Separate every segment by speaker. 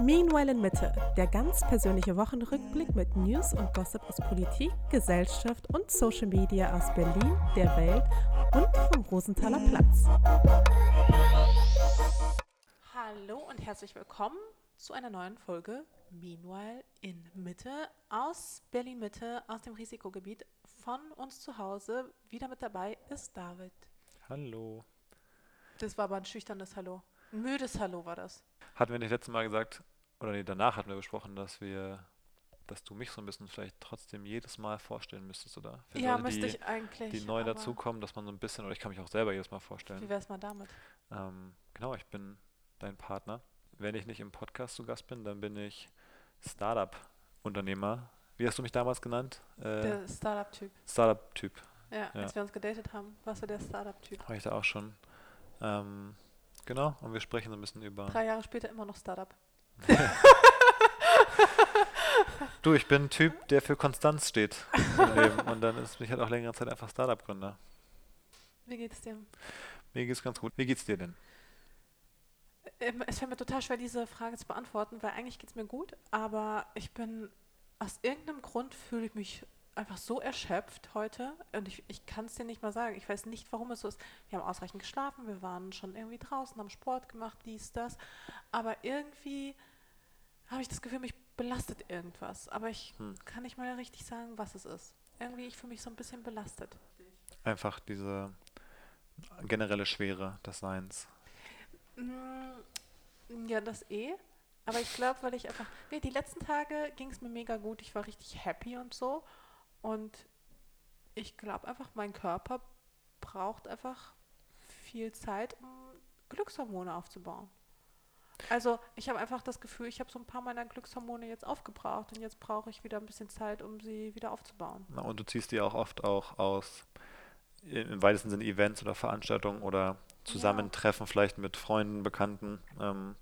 Speaker 1: Meanwhile in Mitte, der ganz persönliche Wochenrückblick mit News und Gossip aus Politik, Gesellschaft und Social Media aus Berlin, der Welt und vom Rosenthaler Platz. Hallo und herzlich willkommen zu einer neuen Folge Meanwhile in Mitte aus Berlin Mitte, aus dem Risikogebiet von uns zu Hause. Wieder mit dabei ist David.
Speaker 2: Hallo.
Speaker 1: Das war aber ein schüchternes Hallo. Ein müdes Hallo war das.
Speaker 2: Hatten wir nicht letztes Mal gesagt, oder nee, danach hatten wir besprochen, dass wir, dass du mich so ein bisschen vielleicht trotzdem jedes Mal vorstellen müsstest, oder?
Speaker 1: Für ja, Leute, müsste die, ich eigentlich.
Speaker 2: Die neu dazukommen, dass man so ein bisschen, oder ich kann mich auch selber jedes Mal vorstellen.
Speaker 1: Wie wär's mal damit?
Speaker 2: Ähm, genau, ich bin dein Partner. Wenn ich nicht im Podcast zu Gast bin, dann bin ich Startup-Unternehmer. Wie hast du mich damals genannt?
Speaker 1: Äh, der Startup-Typ.
Speaker 2: Startup-Typ.
Speaker 1: Ja, ja, als wir uns gedatet haben, warst du der Startup-Typ.
Speaker 2: War ich da auch schon. Ähm, genau, und wir sprechen so ein bisschen über.
Speaker 1: Drei Jahre später immer noch Startup.
Speaker 2: du, ich bin ein Typ, der für Konstanz steht im Leben. Und dann ist mich halt auch längere Zeit einfach Startup-Gründer.
Speaker 1: Wie geht's dir?
Speaker 2: Mir geht's ganz gut. Wie geht's dir denn?
Speaker 1: Ähm, es fällt mir total schwer, diese Frage zu beantworten, weil eigentlich geht es mir gut, aber ich bin, aus irgendeinem Grund fühle ich mich einfach so erschöpft heute und ich, ich kann es dir nicht mal sagen. Ich weiß nicht, warum es so ist. Wir haben ausreichend geschlafen, wir waren schon irgendwie draußen, haben Sport gemacht, dies, das, aber irgendwie habe ich das Gefühl, mich belastet irgendwas, aber ich hm. kann nicht mal richtig sagen, was es ist. Irgendwie, ich fühle mich so ein bisschen belastet.
Speaker 2: Einfach diese generelle Schwere des Seins.
Speaker 1: Mm, ja, das eh. Aber ich glaube, weil ich einfach. Nee, die letzten Tage ging es mir mega gut. Ich war richtig happy und so. Und ich glaube einfach, mein Körper braucht einfach viel Zeit, um Glückshormone aufzubauen. Also ich habe einfach das Gefühl, ich habe so ein paar meiner Glückshormone jetzt aufgebraucht und jetzt brauche ich wieder ein bisschen Zeit, um sie wieder aufzubauen.
Speaker 2: Na, und du ziehst die auch oft auch aus im weitesten Sinne Events oder Veranstaltungen oder Zusammentreffen ja. vielleicht mit Freunden, Bekannten, ähm,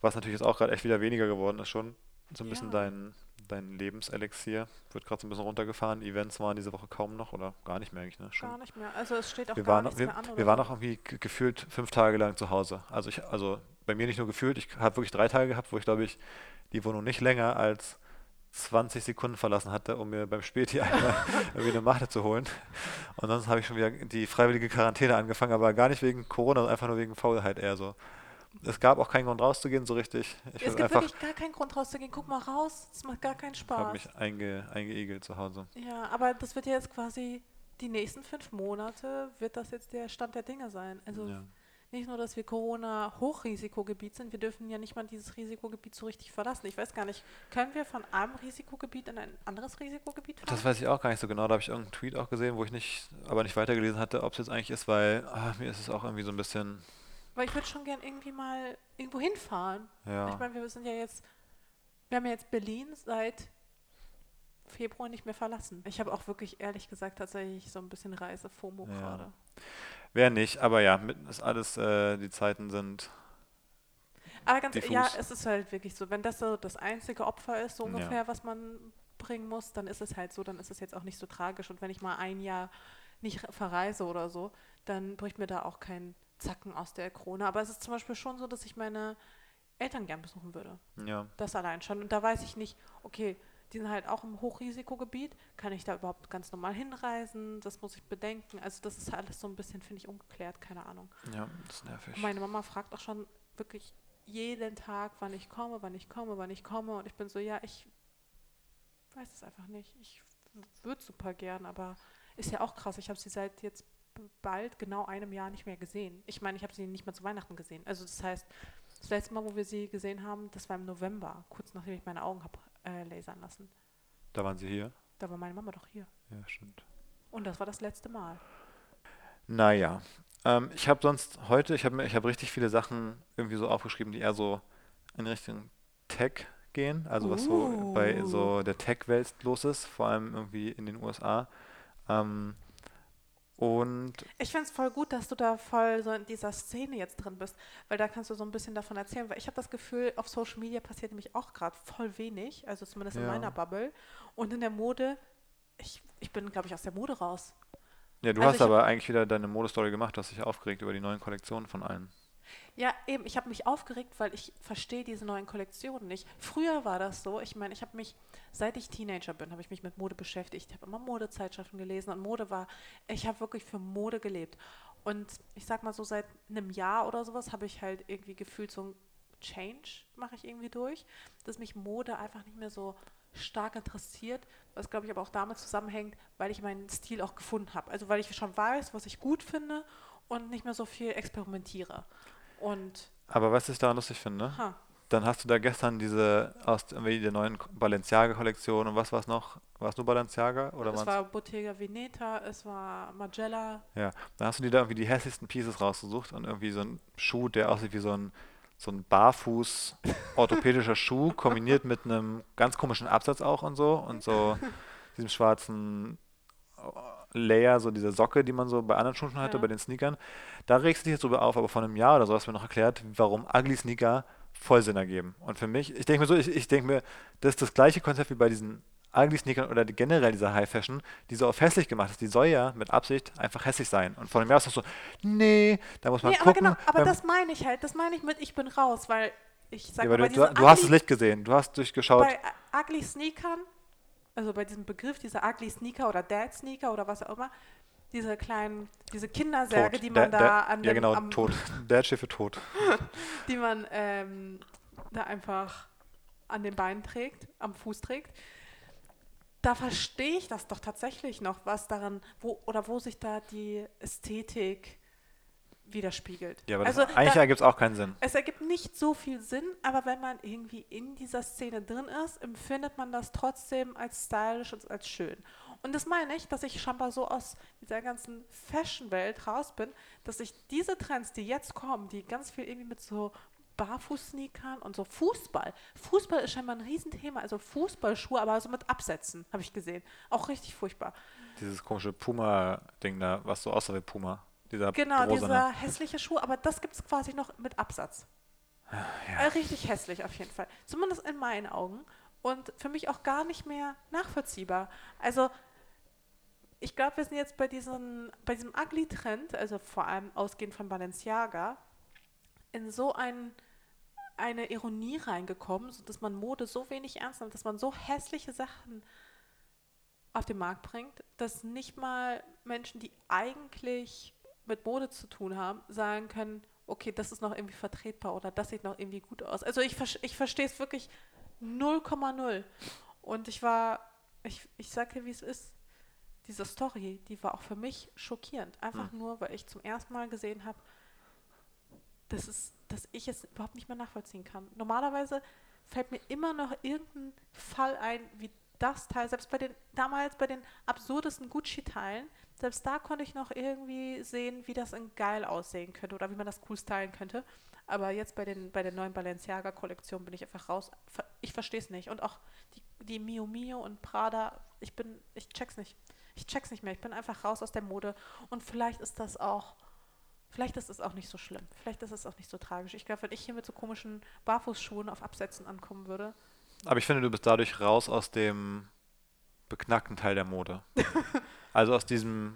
Speaker 2: was natürlich jetzt auch gerade echt wieder weniger geworden ist schon. So ein ja. bisschen dein, dein Lebenselixier wird gerade so ein bisschen runtergefahren. Events waren diese Woche kaum noch oder gar nicht mehr eigentlich, ne?
Speaker 1: Schon. Gar nicht mehr. Also es steht auch
Speaker 2: wir
Speaker 1: gar
Speaker 2: waren,
Speaker 1: nichts
Speaker 2: wir,
Speaker 1: mehr an.
Speaker 2: wir waren auch irgendwie gefühlt fünf Tage lang zu Hause. Also ich, also bei mir nicht nur gefühlt, ich habe wirklich drei Tage gehabt, wo ich glaube ich die Wohnung nicht länger als 20 Sekunden verlassen hatte, um mir beim Späti einmal irgendwie eine Machte zu holen. Und sonst habe ich schon wieder die freiwillige Quarantäne angefangen, aber gar nicht wegen Corona, sondern einfach nur wegen Faulheit eher so. Es gab auch keinen Grund rauszugehen, so richtig.
Speaker 1: Ich es gibt wirklich gar keinen Grund rauszugehen. Guck mal raus, es macht gar keinen Spaß. Ich
Speaker 2: habe mich einge, eingeigelt zu Hause.
Speaker 1: Ja, aber das wird ja jetzt quasi die nächsten fünf Monate, wird das jetzt der Stand der Dinge sein. Also ja nicht nur, dass wir Corona-Hochrisikogebiet sind, wir dürfen ja nicht mal dieses Risikogebiet so richtig verlassen. Ich weiß gar nicht, können wir von einem Risikogebiet in ein anderes Risikogebiet fahren?
Speaker 2: Das weiß ich auch gar nicht so genau. Da habe ich irgendeinen Tweet auch gesehen, wo ich nicht, aber nicht weitergelesen hatte, ob es jetzt eigentlich ist, weil ach, mir ist es auch irgendwie so ein bisschen.
Speaker 1: Weil ich würde schon gern irgendwie mal irgendwo hinfahren.
Speaker 2: Ja.
Speaker 1: Ich meine, wir sind ja jetzt, wir haben ja jetzt Berlin seit Februar nicht mehr verlassen. Ich habe auch wirklich ehrlich gesagt tatsächlich so ein bisschen Reise-FOMO ja. gerade.
Speaker 2: Wer nicht, aber ja, ist alles, äh, die Zeiten sind.
Speaker 1: Aber ganz diffus. ja, es ist halt wirklich so, wenn das so das einzige Opfer ist, so ungefähr, ja. was man bringen muss, dann ist es halt so, dann ist es jetzt auch nicht so tragisch. Und wenn ich mal ein Jahr nicht verreise oder so, dann bricht mir da auch kein Zacken aus der Krone. Aber es ist zum Beispiel schon so, dass ich meine Eltern gern besuchen würde.
Speaker 2: Ja.
Speaker 1: Das allein schon. Und da weiß ich nicht, okay, die sind halt auch im Hochrisikogebiet. Kann ich da überhaupt ganz normal hinreisen? Das muss ich bedenken. Also das ist alles so ein bisschen, finde ich, ungeklärt. Keine Ahnung.
Speaker 2: Ja, das ist nervig.
Speaker 1: Und meine Mama fragt auch schon wirklich jeden Tag, wann ich komme, wann ich komme, wann ich komme. Und ich bin so, ja, ich weiß es einfach nicht. Ich würde super gern, aber ist ja auch krass. Ich habe sie seit jetzt bald genau einem Jahr nicht mehr gesehen. Ich meine, ich habe sie nicht mehr zu Weihnachten gesehen. Also das heißt, das letzte Mal, wo wir sie gesehen haben, das war im November, kurz nachdem ich meine Augen habe äh, lasern lassen.
Speaker 2: Da waren Sie hier?
Speaker 1: Da war meine Mama doch hier.
Speaker 2: Ja, stimmt.
Speaker 1: Und das war das letzte Mal.
Speaker 2: Naja. Ähm, ich habe sonst heute, ich habe ich hab richtig viele Sachen irgendwie so aufgeschrieben, die eher so in Richtung Tech gehen. Also was so bei so der Tech-Welt los ist, vor allem irgendwie in den USA. Ähm, und
Speaker 1: ich finde es voll gut, dass du da voll so in dieser Szene jetzt drin bist, weil da kannst du so ein bisschen davon erzählen, weil ich habe das Gefühl, auf Social Media passiert nämlich auch gerade voll wenig, also zumindest ja. in meiner Bubble. Und in der Mode, ich, ich bin, glaube ich, aus der Mode raus.
Speaker 2: Ja, du
Speaker 1: Also
Speaker 2: hast aber eigentlich wieder deine Modestory gemacht, du hast dich aufgeregt über die neuen Kollektionen von allen.
Speaker 1: Ja, eben, ich habe mich aufgeregt, weil ich verstehe diese neuen Kollektionen nicht. Früher war das so, ich meine, ich habe mich, seit ich Teenager bin, habe ich mich mit Mode beschäftigt. Ich habe immer Modezeitschriften gelesen und Mode war, ich habe wirklich für Mode gelebt. Und ich sag mal so, seit einem Jahr oder sowas habe ich halt irgendwie gefühlt so ein Change, mache ich irgendwie durch, dass mich Mode einfach nicht mehr so stark interessiert, was glaube ich aber auch damit zusammenhängt, weil ich meinen Stil auch gefunden habe. Also weil ich schon weiß, was ich gut finde und nicht mehr so viel experimentiere. Und
Speaker 2: Aber was ich daran lustig finde,
Speaker 1: Ha.
Speaker 2: dann hast du da gestern diese aus irgendwie der neuen Balenciaga-Kollektion und was war es noch? War es nur Balenciaga oder
Speaker 1: es war Bottega Veneta, es war Magella.
Speaker 2: Ja, dann hast du dir da irgendwie die hässlichsten Pieces rausgesucht und irgendwie so ein Schuh, der aussieht wie so ein, so ein barfuß orthopädischer Schuh, kombiniert mit einem ganz komischen Absatz auch und so und so diesem schwarzen Layer, so diese Socke, die man so bei anderen Schuhen schon hatte,
Speaker 1: Ja.
Speaker 2: bei den Sneakern. Da regst du dich jetzt drüber auf, aber vor einem Jahr oder so hast du mir noch erklärt, warum ugly Sneaker voll Sinn ergeben. Und für mich, ich denke mir so, ich, ich denke mir, das ist das gleiche Konzept wie bei diesen ugly Sneakern oder generell dieser High Fashion, die so auf hässlich gemacht ist. Die soll ja mit Absicht einfach hässlich sein. Und vor einem Jahr ist das so, nee, da muss man
Speaker 1: Nee, aber
Speaker 2: gucken.
Speaker 1: genau, aber das meine ich halt, das meine ich mit ich bin raus, weil ich sag
Speaker 2: ja,
Speaker 1: mal,
Speaker 2: aber du, du, du hast das Licht gesehen, du hast durchgeschaut.
Speaker 1: bei ugly Sneakern, also bei diesem Begriff dieser ugly Sneaker oder Dad Sneaker oder was auch immer, diese kleinen, diese Kindersärge,
Speaker 2: tot.
Speaker 1: die man da
Speaker 2: der-
Speaker 1: an
Speaker 2: Ja,
Speaker 1: dem,
Speaker 2: genau,
Speaker 1: am,
Speaker 2: tot. Steht für tot.
Speaker 1: die man ähm, da einfach an den Beinen trägt, am Fuß trägt. Da verstehe ich das doch tatsächlich noch, was daran, wo oder wo sich da die Ästhetik widerspiegelt.
Speaker 2: Ja, aber das,
Speaker 1: also
Speaker 2: eigentlich
Speaker 1: da,
Speaker 2: ergibt es auch keinen Sinn.
Speaker 1: es ergibt nicht so viel Sinn, aber wenn man irgendwie in dieser Szene drin ist, empfindet man das trotzdem als stylisch und als schön. Und das meine ich, dass ich scheinbar so aus dieser ganzen Fashion-Welt raus bin, dass ich diese Trends, die jetzt kommen, die ganz viel irgendwie mit so Barfuß-Sneakern und so Fußball. Fußball ist scheinbar ein Riesenthema, also Fußballschuhe, aber so mit Absätzen, habe ich gesehen. Auch richtig furchtbar.
Speaker 2: Dieses komische Puma-Ding da, was so aussah wie Puma. Dieser
Speaker 1: Genau,
Speaker 2: rosane.
Speaker 1: dieser hässliche Schuh, aber das gibt es quasi noch mit Absatz. Äh, richtig hässlich auf jeden Fall. Zumindest in meinen Augen. Und für mich auch gar nicht mehr nachvollziehbar. Also, ich glaube, wir sind jetzt bei, diesen, bei diesem Ugly-Trend, also vor allem ausgehend von Balenciaga, in so ein, eine Ironie reingekommen, so dass man Mode so wenig ernst nimmt, dass man so hässliche Sachen auf den Markt bringt, dass nicht mal Menschen, die eigentlich mit Mode zu tun haben, sagen können, okay, das ist noch irgendwie vertretbar oder das sieht noch irgendwie gut aus. Also ich, ich verstehe es wirklich 0,0. Und ich war, ich, ich sage dir, wie es ist, diese Story, die war auch für mich schockierend. Einfach nur, weil ich zum ersten Mal gesehen habe, das ist, dass ich es überhaupt nicht mehr nachvollziehen kann. Normalerweise fällt mir immer noch irgendein Fall ein, wie das Teil, selbst bei den, damals bei den absurdesten Gucci-Teilen, selbst da konnte ich noch irgendwie sehen, wie das in geil aussehen könnte oder wie man das cool stylen könnte. Aber jetzt bei den, bei der neuen Balenciaga-Kollektion bin ich einfach raus. Ich verstehe es nicht. Und auch die, die Mio Mio und Prada, ich bin, ich check's nicht. Ich check's nicht mehr. Ich bin einfach raus aus der Mode. Und vielleicht ist das auch, vielleicht ist es auch nicht so schlimm. Vielleicht ist es auch nicht so tragisch. Ich glaube, wenn ich hier mit so komischen Barfußschuhen auf Absätzen ankommen würde,
Speaker 2: Aber ich finde, du bist dadurch raus aus dem beknackten Teil der Mode. also aus diesem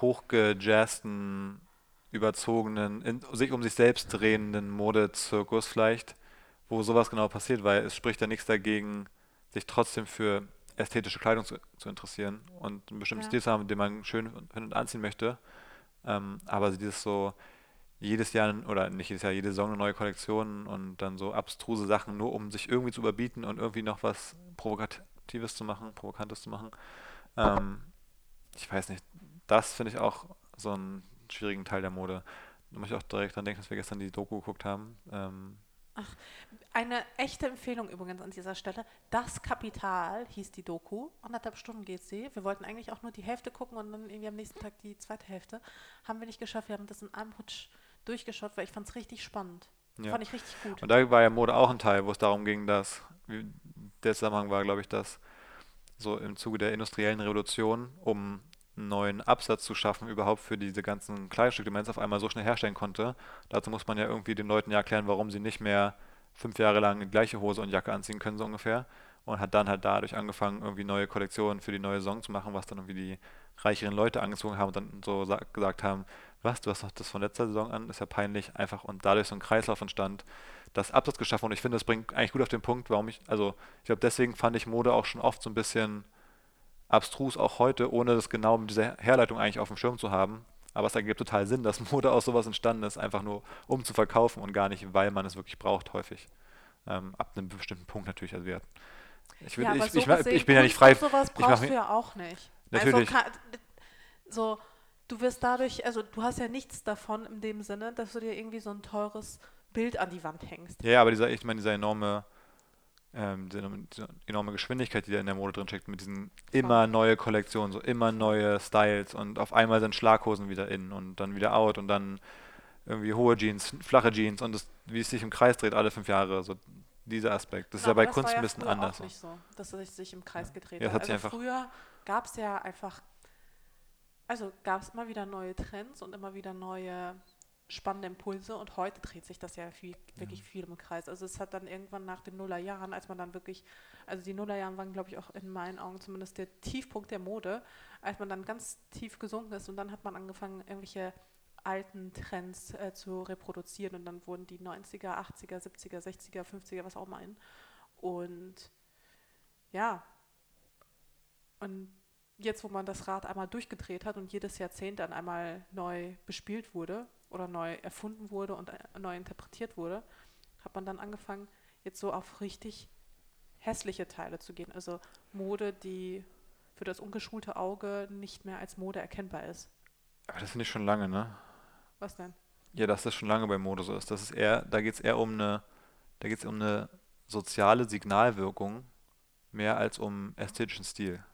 Speaker 2: hochgejazzten, überzogenen, in, sich um sich selbst drehenden Modezirkus vielleicht, wo sowas genau passiert, weil es spricht ja nichts dagegen, sich trotzdem für ästhetische Kleidung zu, zu interessieren und einen bestimmten
Speaker 1: Ja.
Speaker 2: Stil zu haben, den man schön findet und anziehen möchte. Ähm, aber dieses so jedes Jahr oder nicht jedes Jahr, jede Saison eine neue Kollektion und dann so abstruse Sachen, nur um sich irgendwie zu überbieten und irgendwie noch was Provokatives zu machen, Provokantes zu machen. Ähm, ich weiß nicht, das finde ich auch so einen schwierigen Teil der Mode. Da muss ich auch direkt dran denken, dass wir gestern die Doku geguckt haben. Ähm,
Speaker 1: Eine echte Empfehlung übrigens an dieser Stelle. Das Kapital hieß die Doku. Anderthalb Stunden geht sie. Wir wollten eigentlich auch nur die Hälfte gucken und dann irgendwie am nächsten Tag die zweite Hälfte. Haben wir nicht geschafft. Wir haben das in einem Rutsch durchgeschaut, weil ich fand es richtig spannend.
Speaker 2: Ja.
Speaker 1: Fand ich richtig gut.
Speaker 2: Und da war ja Mode auch ein Teil, wo es darum ging, dass, der Zusammenhang war, glaube ich, dass so im Zuge der industriellen Revolution, um einen neuen Absatz zu schaffen, überhaupt für diese ganzen Kleidungsstücke, die man jetzt auf einmal so schnell herstellen konnte, dazu muss man ja irgendwie den Leuten ja erklären, warum sie nicht mehr fünf Jahre lang die gleiche Hose und Jacke anziehen können, so ungefähr. Und hat dann halt dadurch angefangen, irgendwie neue Kollektionen für die neue Saison zu machen, was dann irgendwie die reicheren Leute angezogen haben und dann so gesagt haben, was, du hast noch das von letzter Saison an, ist ja peinlich, einfach und dadurch so ein Kreislauf entstand, das Absatz geschaffen und ich finde, das bringt eigentlich gut auf den Punkt, warum ich, also ich glaube, deswegen fand ich Mode auch schon oft so ein bisschen abstrus, auch heute, ohne das genau mit dieser Herleitung eigentlich auf dem Schirm zu haben. Aber es ergibt total Sinn, dass Mode aus sowas entstanden ist, einfach nur um zu verkaufen und gar nicht, weil man es wirklich braucht, häufig. Ähm, ab einem bestimmten Punkt natürlich. Also wir,
Speaker 1: ich, will, ja, ich, ich, ich, ich, bin ja nicht frei. Sowas brauchst ich du ja auch nicht.
Speaker 2: Natürlich. Also,
Speaker 1: so, du wirst dadurch, also du hast ja nichts davon in dem Sinne, dass du dir irgendwie so ein teures Bild an die Wand hängst.
Speaker 2: Ja, aber dieser, ich meine, dieser enorme, ähm, diese, diese enorme Geschwindigkeit, die da in der Mode drin steckt, mit diesen immer neue Kollektionen, so immer neue Styles und auf einmal sind Schlaghosen wieder in und dann wieder out und dann irgendwie hohe Jeans, flache Jeans und das, wie es sich im Kreis dreht alle fünf Jahre. So dieser Aspekt. Das genau, ist ja bei Kunst ja ein bisschen anders.
Speaker 1: Auch nicht so, dass es sich im Kreis gedreht
Speaker 2: ja,
Speaker 1: hat.
Speaker 2: Also
Speaker 1: früher gab es ja einfach, also gab es immer wieder neue Trends und immer wieder neue spannende Impulse und heute dreht sich das ja viel, wirklich ja. viel im Kreis. Also es hat dann irgendwann nach den Nullerjahren, als man dann wirklich, also die Nullerjahren waren, glaube ich, auch in meinen Augen zumindest der Tiefpunkt der Mode, als man dann ganz tief gesunken ist und dann hat man angefangen, irgendwelche alten Trends äh, zu reproduzieren und dann wurden die 90er, 80er, 70er, 60er, 50er, was auch immer ein. Und ja, und jetzt, wo man das Rad einmal durchgedreht hat und jedes Jahrzehnt dann einmal neu bespielt wurde oder neu erfunden wurde und äh, neu interpretiert wurde, hat man dann angefangen, jetzt so auf richtig hässliche Teile zu gehen. Also Mode, die für das ungeschulte Auge nicht mehr als Mode erkennbar ist.
Speaker 2: Aber das finde ich schon lange, ne?
Speaker 1: Was denn?
Speaker 2: Ja, dass das schon lange bei Mode so ist. Das ist eher, da geht es eher um eine, da geht um eine soziale Signalwirkung mehr als um ästhetischen Stil.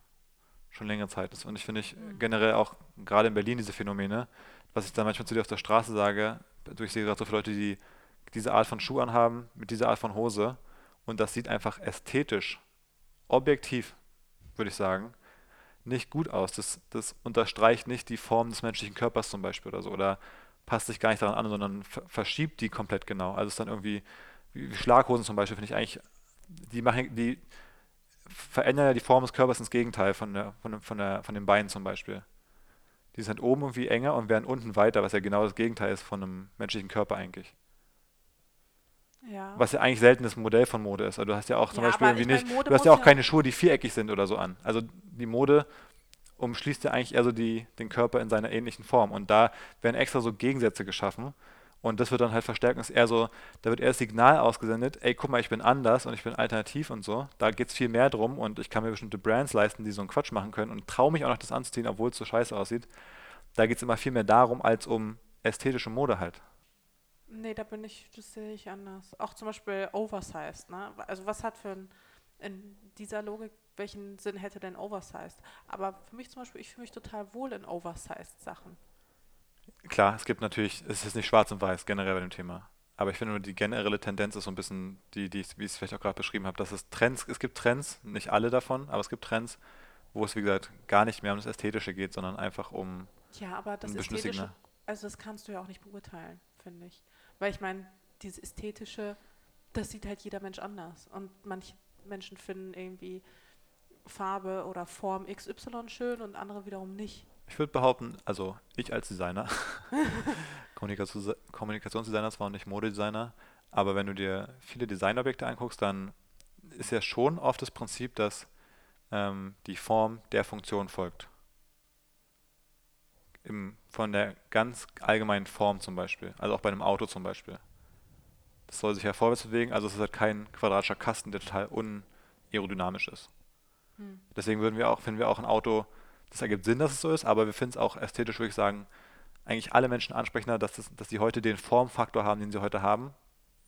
Speaker 2: Schon längere Zeit ist. Und ich finde ich mhm. generell auch gerade in Berlin diese Phänomene, was ich da manchmal zu dir auf der Straße sage, ich sehe gerade so viele Leute, die diese Art von Schuh anhaben, mit dieser Art von Hose und das sieht einfach ästhetisch, objektiv, würde ich sagen, nicht gut aus. Das, das unterstreicht nicht die Form des menschlichen Körpers zum Beispiel oder so oder passt sich gar nicht daran an, sondern verschiebt die komplett genau. Also es ist dann irgendwie, wie Schlaghosen zum Beispiel, finde ich eigentlich, die machen, die verändern ja die Form des Körpers ins Gegenteil von, der, von, von, der, von den Beinen zum Beispiel. Die sind oben irgendwie enger und werden unten weiter, was ja genau das Gegenteil ist von einem menschlichen Körper eigentlich.
Speaker 1: Ja.
Speaker 2: Was ja eigentlich seltenes Modell von Mode ist. Also du hast ja auch zum ja, Beispiel irgendwie nicht, du hast ja auch keine Schuhe, die viereckig sind oder so an. Also die Mode umschließt ja eigentlich eher so die, den Körper in seiner ähnlichen Form. Und da werden extra so Gegensätze geschaffen. Und das wird dann halt verstärkt. ist eher so, da wird eher das Signal ausgesendet, ey, guck mal, ich bin anders und ich bin alternativ und so. Da geht es viel mehr drum und ich kann mir bestimmte Brands leisten, die so einen Quatsch machen können und traue mich auch noch das anzuziehen, obwohl es so scheiße aussieht. Da geht es immer viel mehr darum, als um ästhetische Mode halt.
Speaker 1: Nee, da bin ich, das sehe ich anders. Auch zum Beispiel Oversized, ne? Also was hat für ein, in dieser Logik welchen Sinn hätte denn Oversized? Aber für mich zum Beispiel, ich fühle mich total wohl in Oversized-Sachen.
Speaker 2: Klar, es gibt natürlich, es ist nicht schwarz und weiß generell bei dem Thema. Aber ich finde nur, die generelle Tendenz ist so ein bisschen, die, die wie ich es vielleicht auch gerade beschrieben habe, dass es Trends, es gibt Trends, nicht alle davon, aber es gibt Trends, wo es, wie gesagt, gar nicht mehr um das Ästhetische geht, sondern einfach um
Speaker 1: Ja, aber das Ästhetische, Signal. also das kannst du ja auch nicht beurteilen, finde ich. Weil ich meine, dieses Ästhetische, das sieht halt jeder Mensch anders. Und manche Menschen finden irgendwie Farbe oder Form XY schön und andere wiederum nicht.
Speaker 2: Ich würde behaupten, also ich als Designer, Kommunikationsdesigner zwar nicht Modedesigner, aber wenn du dir viele Designobjekte anguckst, dann ist ja schon oft das Prinzip, dass ähm, die Form der Funktion folgt. Im, von der ganz allgemeinen Form zum Beispiel, also auch bei einem Auto zum Beispiel. Das soll sich ja vorwärts bewegen, also es ist halt kein quadratischer Kasten, der total unaerodynamisch ist. Hm. Deswegen würden wir auch, finden wir auch ein Auto, das ergibt Sinn, dass es so ist, aber wir finden es auch ästhetisch, würde ich sagen, eigentlich alle Menschen ansprechender, dass, das, dass die heute den Formfaktor haben, den sie heute haben,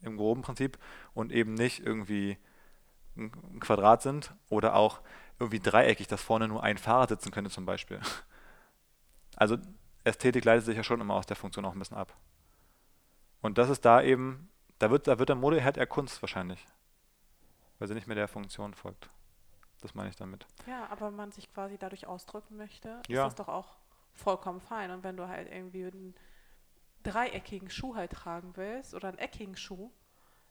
Speaker 2: im groben Prinzip, und eben nicht irgendwie ein, Quadrat sind oder auch irgendwie dreieckig, dass vorne nur ein Fahrer sitzen könnte zum Beispiel. Also Ästhetik leitet sich ja schon immer aus der Funktion auch ein bisschen ab. Und das ist da eben, da wird, da wird der Modeherd eher Kunst wahrscheinlich, weil sie nicht mehr der Funktion folgt. Das meine ich damit.
Speaker 1: Ja, aber wenn man sich quasi dadurch ausdrücken möchte,
Speaker 2: ja.
Speaker 1: ist das doch auch vollkommen fein. Und wenn du halt irgendwie einen dreieckigen Schuh halt tragen willst oder einen eckigen Schuh,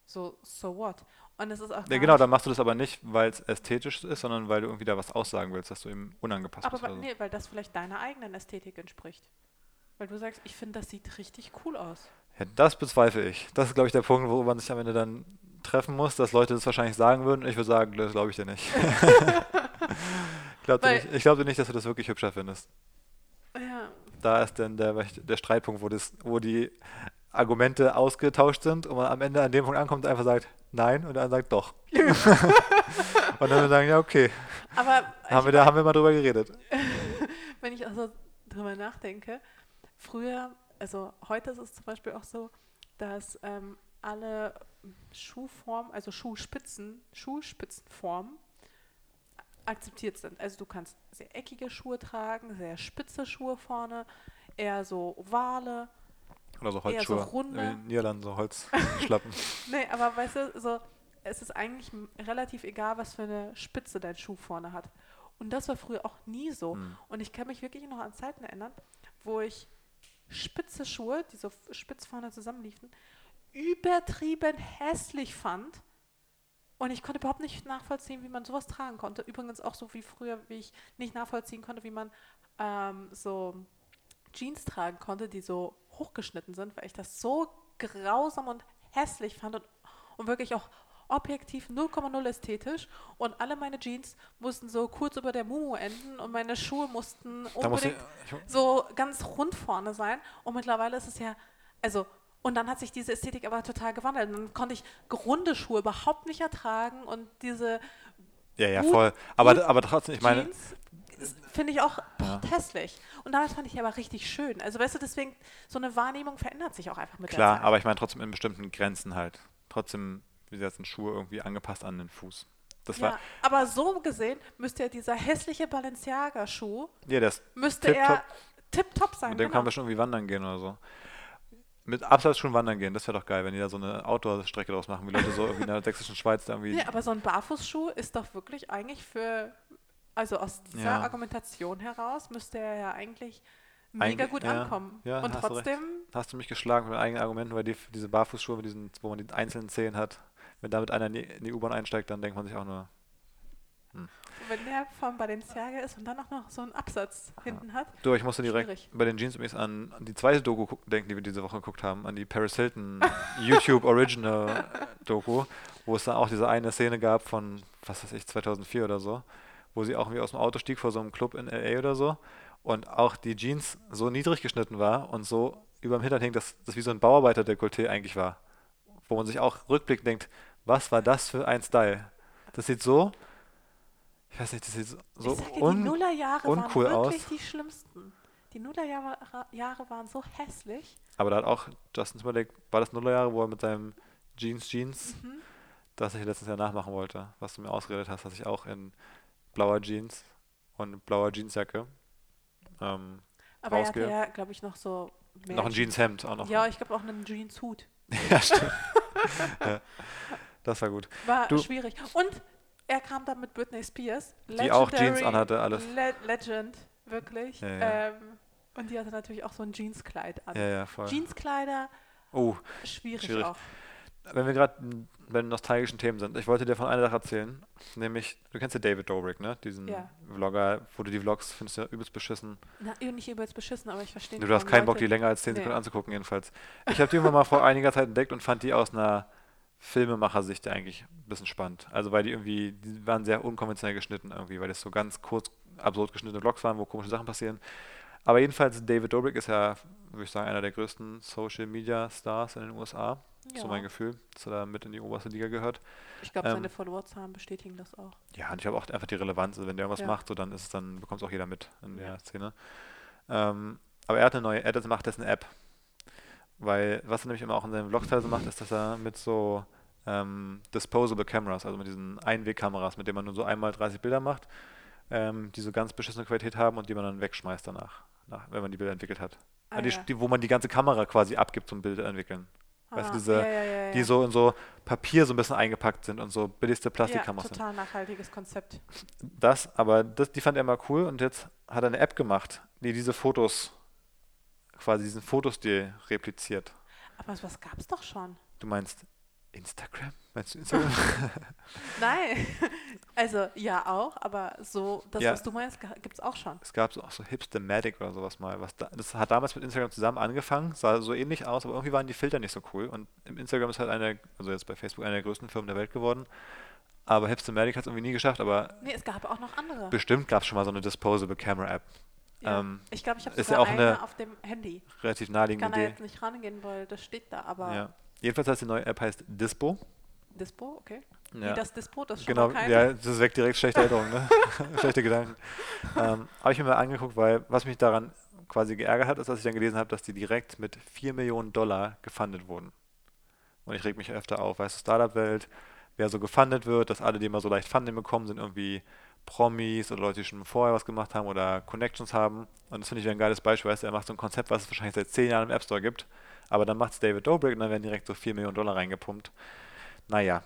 Speaker 1: So, so what? Und es ist auch
Speaker 2: Ja, genau, dann machst du das aber nicht, weil es ästhetisch ist, sondern weil du irgendwie da was aussagen willst, dass du ihm unangepasst
Speaker 1: Aber
Speaker 2: bist.
Speaker 1: weil,
Speaker 2: Oder so.
Speaker 1: nee, weil das vielleicht deiner eigenen Ästhetik entspricht. Weil du sagst, ich finde, das sieht richtig cool aus.
Speaker 2: Ja, das bezweifle ich. Das ist, glaube ich, der Punkt, wo man sich am Ende dann treffen muss, dass Leute das wahrscheinlich sagen würden. Ich würde sagen, das glaube ich dir nicht. ich glaube
Speaker 1: Weil-
Speaker 2: nicht, ich glaub dir nicht, dass du das wirklich hübscher findest.
Speaker 1: Ja,
Speaker 2: Da ist dann der, der Streitpunkt, wo, das, wo die Argumente ausgetauscht sind und man am Ende an dem Punkt ankommt und einfach sagt, nein, und dann sagt doch. und dann sagen, ja, okay,
Speaker 1: aber
Speaker 2: haben wir, da haben wir mal drüber geredet.
Speaker 1: wenn ich also drüber nachdenke, früher, also heute ist es zum Beispiel auch so, dass ähm, alle Schuhformen, also Schuhspitzen, Schuhspitzenformen akzeptiert sind. Also du kannst sehr eckige Schuhe tragen, sehr spitze Schuhe vorne, eher so ovale.
Speaker 2: Oder so
Speaker 1: Eher so
Speaker 2: Holzschuhe.
Speaker 1: runde.
Speaker 2: In Niederlanden so Holzschlappen.
Speaker 1: Nee, aber weißt du, so, es ist eigentlich relativ egal, was für eine Spitze dein Schuh vorne hat. Und das war früher auch nie so.
Speaker 2: Hm.
Speaker 1: Und ich kann mich wirklich noch an Zeiten erinnern, wo ich spitze Schuhe, die so spitz vorne zusammenliefen, übertrieben hässlich fand. Und ich konnte überhaupt nicht nachvollziehen, wie man sowas tragen konnte. Übrigens auch so wie früher, wie ich nicht nachvollziehen konnte, wie man ähm, so Jeans tragen konnte, die so hochgeschnitten sind, weil ich das so grausam und hässlich fand und, und wirklich auch objektiv 0,0 ästhetisch. Und alle meine Jeans mussten so kurz über der Mumu enden und meine Schuhe mussten
Speaker 2: Da muss ich,
Speaker 1: unbedingt
Speaker 2: ich,
Speaker 1: so ganz rund vorne sein. Und mittlerweile ist es ja, also, und dann hat sich diese Ästhetik aber total gewandelt. Und dann konnte ich runde Schuhe überhaupt nicht ertragen und diese
Speaker 2: ja, ja,
Speaker 1: gut-
Speaker 2: voll. Aber,
Speaker 1: gut
Speaker 2: aber trotzdem, ich meine,
Speaker 1: finde ich auch
Speaker 2: Ja.
Speaker 1: hässlich. Und damals fand ich aber richtig schön. Also, weißt du, deswegen, so eine Wahrnehmung verändert sich auch einfach mit
Speaker 2: klar,
Speaker 1: der Zeit.
Speaker 2: aber ich meine trotzdem in bestimmten Grenzen halt. Trotzdem, wie gesagt, sind Schuhe irgendwie angepasst an den Fuß. Das
Speaker 1: ja,
Speaker 2: war,
Speaker 1: aber so gesehen müsste ja dieser hässliche Balenciaga-Schuh,
Speaker 2: ja, das,
Speaker 1: müsste
Speaker 2: Tipptopp.
Speaker 1: er tipptopp sein.
Speaker 2: mit dem
Speaker 1: genau.
Speaker 2: kann man schon irgendwie wandern gehen oder so. Mit Absatzschuhen wandern gehen, das wäre doch geil, wenn die da so eine Outdoor-Strecke draus machen, wie Leute so irgendwie in der sächsischen Schweiz da irgendwie.
Speaker 1: Ja, aber so ein Barfußschuh ist doch wirklich eigentlich für, also aus dieser
Speaker 2: Ja.
Speaker 1: Argumentation heraus müsste er ja eigentlich mega
Speaker 2: Eigentlich-
Speaker 1: gut
Speaker 2: ja,
Speaker 1: ankommen.
Speaker 2: ja,
Speaker 1: Und
Speaker 2: hast du
Speaker 1: trotzdem,
Speaker 2: Hast du mich geschlagen mit eigenen Argumenten, weil die, diese Barfußschuhe, mit diesen, wo man die einzelnen Zehen hat, wenn damit einer in die, in die U-Bahn einsteigt, dann denkt man sich auch nur,
Speaker 1: wenn der von Balenciaga ist und dann auch noch so einen Absatz hinten hat,
Speaker 2: Du, ich musste direkt
Speaker 1: Schwierig.
Speaker 2: bei den Jeans übrigens an, die zweite Doku denken, die wir diese Woche geguckt haben, an die Paris Hilton YouTube Original Doku, wo es da auch diese eine Szene gab von, was weiß ich, 2004 oder so, wo sie auch irgendwie aus dem Auto stieg vor so einem Club in LA oder so und auch die Jeans so niedrig geschnitten war und so über dem Hintern hing, dass das wie so ein Bauarbeiter-Dekolleté eigentlich war. Wo man sich auch rückblickend denkt, was war das für ein Style? Das sieht so, ich weiß nicht, das sieht so,
Speaker 1: ich sag dir, die
Speaker 2: un
Speaker 1: Nullerjahre
Speaker 2: uncool
Speaker 1: waren wirklich
Speaker 2: aus.
Speaker 1: die schlimmsten. Die Nullerjahre Jahre waren so hässlich.
Speaker 2: Aber da hat auch Justin Timberlake, war das Nullerjahre, wo er mit seinem Jeans Jeans,
Speaker 1: Mhm.
Speaker 2: das ich letztes Jahr nachmachen wollte, was du mir ausgeredet hast, dass ich auch in blauer Jeans und blauer Jeansjacke, ähm,
Speaker 1: Aber er
Speaker 2: Rausgehe.
Speaker 1: hatte ja, glaube ich, noch so
Speaker 2: noch ein Jeanshemd auch noch.
Speaker 1: Ja, ich glaube auch einen Jeanshut.
Speaker 2: ja stimmt. das war gut.
Speaker 1: War
Speaker 2: Du-
Speaker 1: schwierig. Und er kam dann mit Britney Spears.
Speaker 2: Die auch Jeans
Speaker 1: Legendary
Speaker 2: anhatte, alles.
Speaker 1: Le Legend, wirklich.
Speaker 2: Ja, ja.
Speaker 1: Ähm, und die hatte natürlich auch so ein Jeanskleid an.
Speaker 2: Ja, ja, voll.
Speaker 1: Jeanskleider,
Speaker 2: Oh,
Speaker 1: schwierig,
Speaker 2: Schwierig.
Speaker 1: auch.
Speaker 2: wenn wir gerade bei den nostalgischen Themen sind, ich wollte dir von einer Sache erzählen, nämlich, du kennst ja David Dobrik, ne? Diesen
Speaker 1: Ja.
Speaker 2: Vlogger, wo du die Vlogs findest ja übelst beschissen.
Speaker 1: Na, eh, nicht übelst beschissen, aber ich verstehe
Speaker 2: Du
Speaker 1: nicht,
Speaker 2: hast
Speaker 1: warum
Speaker 2: keinen Bock, die
Speaker 1: Leute-
Speaker 2: länger als 10
Speaker 1: Nee.
Speaker 2: Sekunden anzugucken, jedenfalls. Ich habe die irgendwann mal vor einiger Zeit entdeckt und fand die aus einer Filmemacher-Sicht eigentlich ein bisschen spannend. Also weil die irgendwie, die waren sehr unkonventionell geschnitten irgendwie, weil das so ganz kurz absurd geschnittene Vlogs waren, wo komische Sachen passieren. Aber jedenfalls, David Dobrik ist ja, würde ich sagen, einer der größten Social-Media-Stars in den USA. So
Speaker 1: Ja.
Speaker 2: mein Gefühl, dass er da mit in die oberste Liga gehört.
Speaker 1: Ich glaube,
Speaker 2: Ähm,
Speaker 1: seine Followerzahlen bestätigen das auch.
Speaker 2: Ja, und ich habe auch einfach die Relevanz. Also wenn der irgendwas
Speaker 1: Ja.
Speaker 2: macht, so dann ist es dann bekommt es auch jeder mit in der
Speaker 1: Ja.
Speaker 2: Szene. Ähm, aber er hat eine neue, er macht jetzt eine App. Weil, was er nämlich immer auch in seinen Vlogs teilweise macht, ist, dass er mit so ähm, Disposable Cameras, also mit diesen Einwegkameras, mit denen man nur so einmal 30 Bilder macht, ähm, die so ganz beschissene Qualität haben und die man dann wegschmeißt danach, nach, wenn man die Bilder entwickelt hat.
Speaker 1: Ah,
Speaker 2: die,
Speaker 1: ja.
Speaker 2: die, wo man die ganze Kamera quasi abgibt zum Bilder entwickeln. weißt du,
Speaker 1: Ah,
Speaker 2: diese-
Speaker 1: ja, ja, ja,
Speaker 2: Die
Speaker 1: ja.
Speaker 2: so in so Papier so ein bisschen eingepackt sind und so billigste
Speaker 1: ja,
Speaker 2: Plastikkameras sind.
Speaker 1: total nachhaltiges Konzept.
Speaker 2: Das, aber das, die fand er immer cool und jetzt hat er eine App gemacht, die diese Fotos, quasi diesen Fotostil repliziert.
Speaker 1: Aber sowas gab es doch schon.
Speaker 2: Du meinst Instagram? Meinst du Instagram?
Speaker 1: Nein. Also ja auch, aber so, das,
Speaker 2: Ja.
Speaker 1: was du meinst, gibt es auch schon.
Speaker 2: es gab so auch so Hipstamatic oder sowas mal. Was da, das hat damals mit Instagram zusammen angefangen, sah so ähnlich aus, aber irgendwie waren die Filter nicht so cool. Und im Instagram ist halt eine, also jetzt bei Facebook eine der größten Firmen der Welt geworden. Aber Hipstamatic hat es irgendwie nie geschafft, aber
Speaker 1: Nee, es gab auch noch andere.
Speaker 2: bestimmt gab es schon mal so eine Disposable Camera App.
Speaker 1: Ja.
Speaker 2: ähm,
Speaker 1: ich glaube, ich habe sogar
Speaker 2: ja auch
Speaker 1: eine,
Speaker 2: eine-
Speaker 1: auf dem Handy.
Speaker 2: Relativ
Speaker 1: Ich
Speaker 2: naheliegende
Speaker 1: kann da
Speaker 2: Idee.
Speaker 1: jetzt nicht rangehen, weil das steht da, aber
Speaker 2: Ja. Jedenfalls heißt die neue App heißt Dispo.
Speaker 1: Dispo, okay.
Speaker 2: Ja.
Speaker 1: Wie das Dispo, das ist schon
Speaker 2: Genau,
Speaker 1: mal keine.
Speaker 2: ja, das weckt direkt schlechte Erinnerungen, ne? schlechte Gedanken. Ähm, habe ich mir mal angeguckt, weil was mich daran quasi geärgert hat, ist, dass ich dann gelesen habe, dass die direkt mit 4 Millionen Dollar gefundet wurden. Und ich reg mich öfter auf, weißt du, Startup-Welt, wer so gefundet wird, dass alle, die immer so leicht Funding bekommen, sind irgendwie Promis oder Leute, die schon vorher was gemacht haben oder Connections haben. Und das finde ich wieder ein geiles Beispiel, weißt er macht so ein Konzept, was es wahrscheinlich seit 10 Jahren im App Store gibt, aber dann macht es David Dobrik und dann werden direkt so 4 Millionen Dollar reingepumpt. Naja,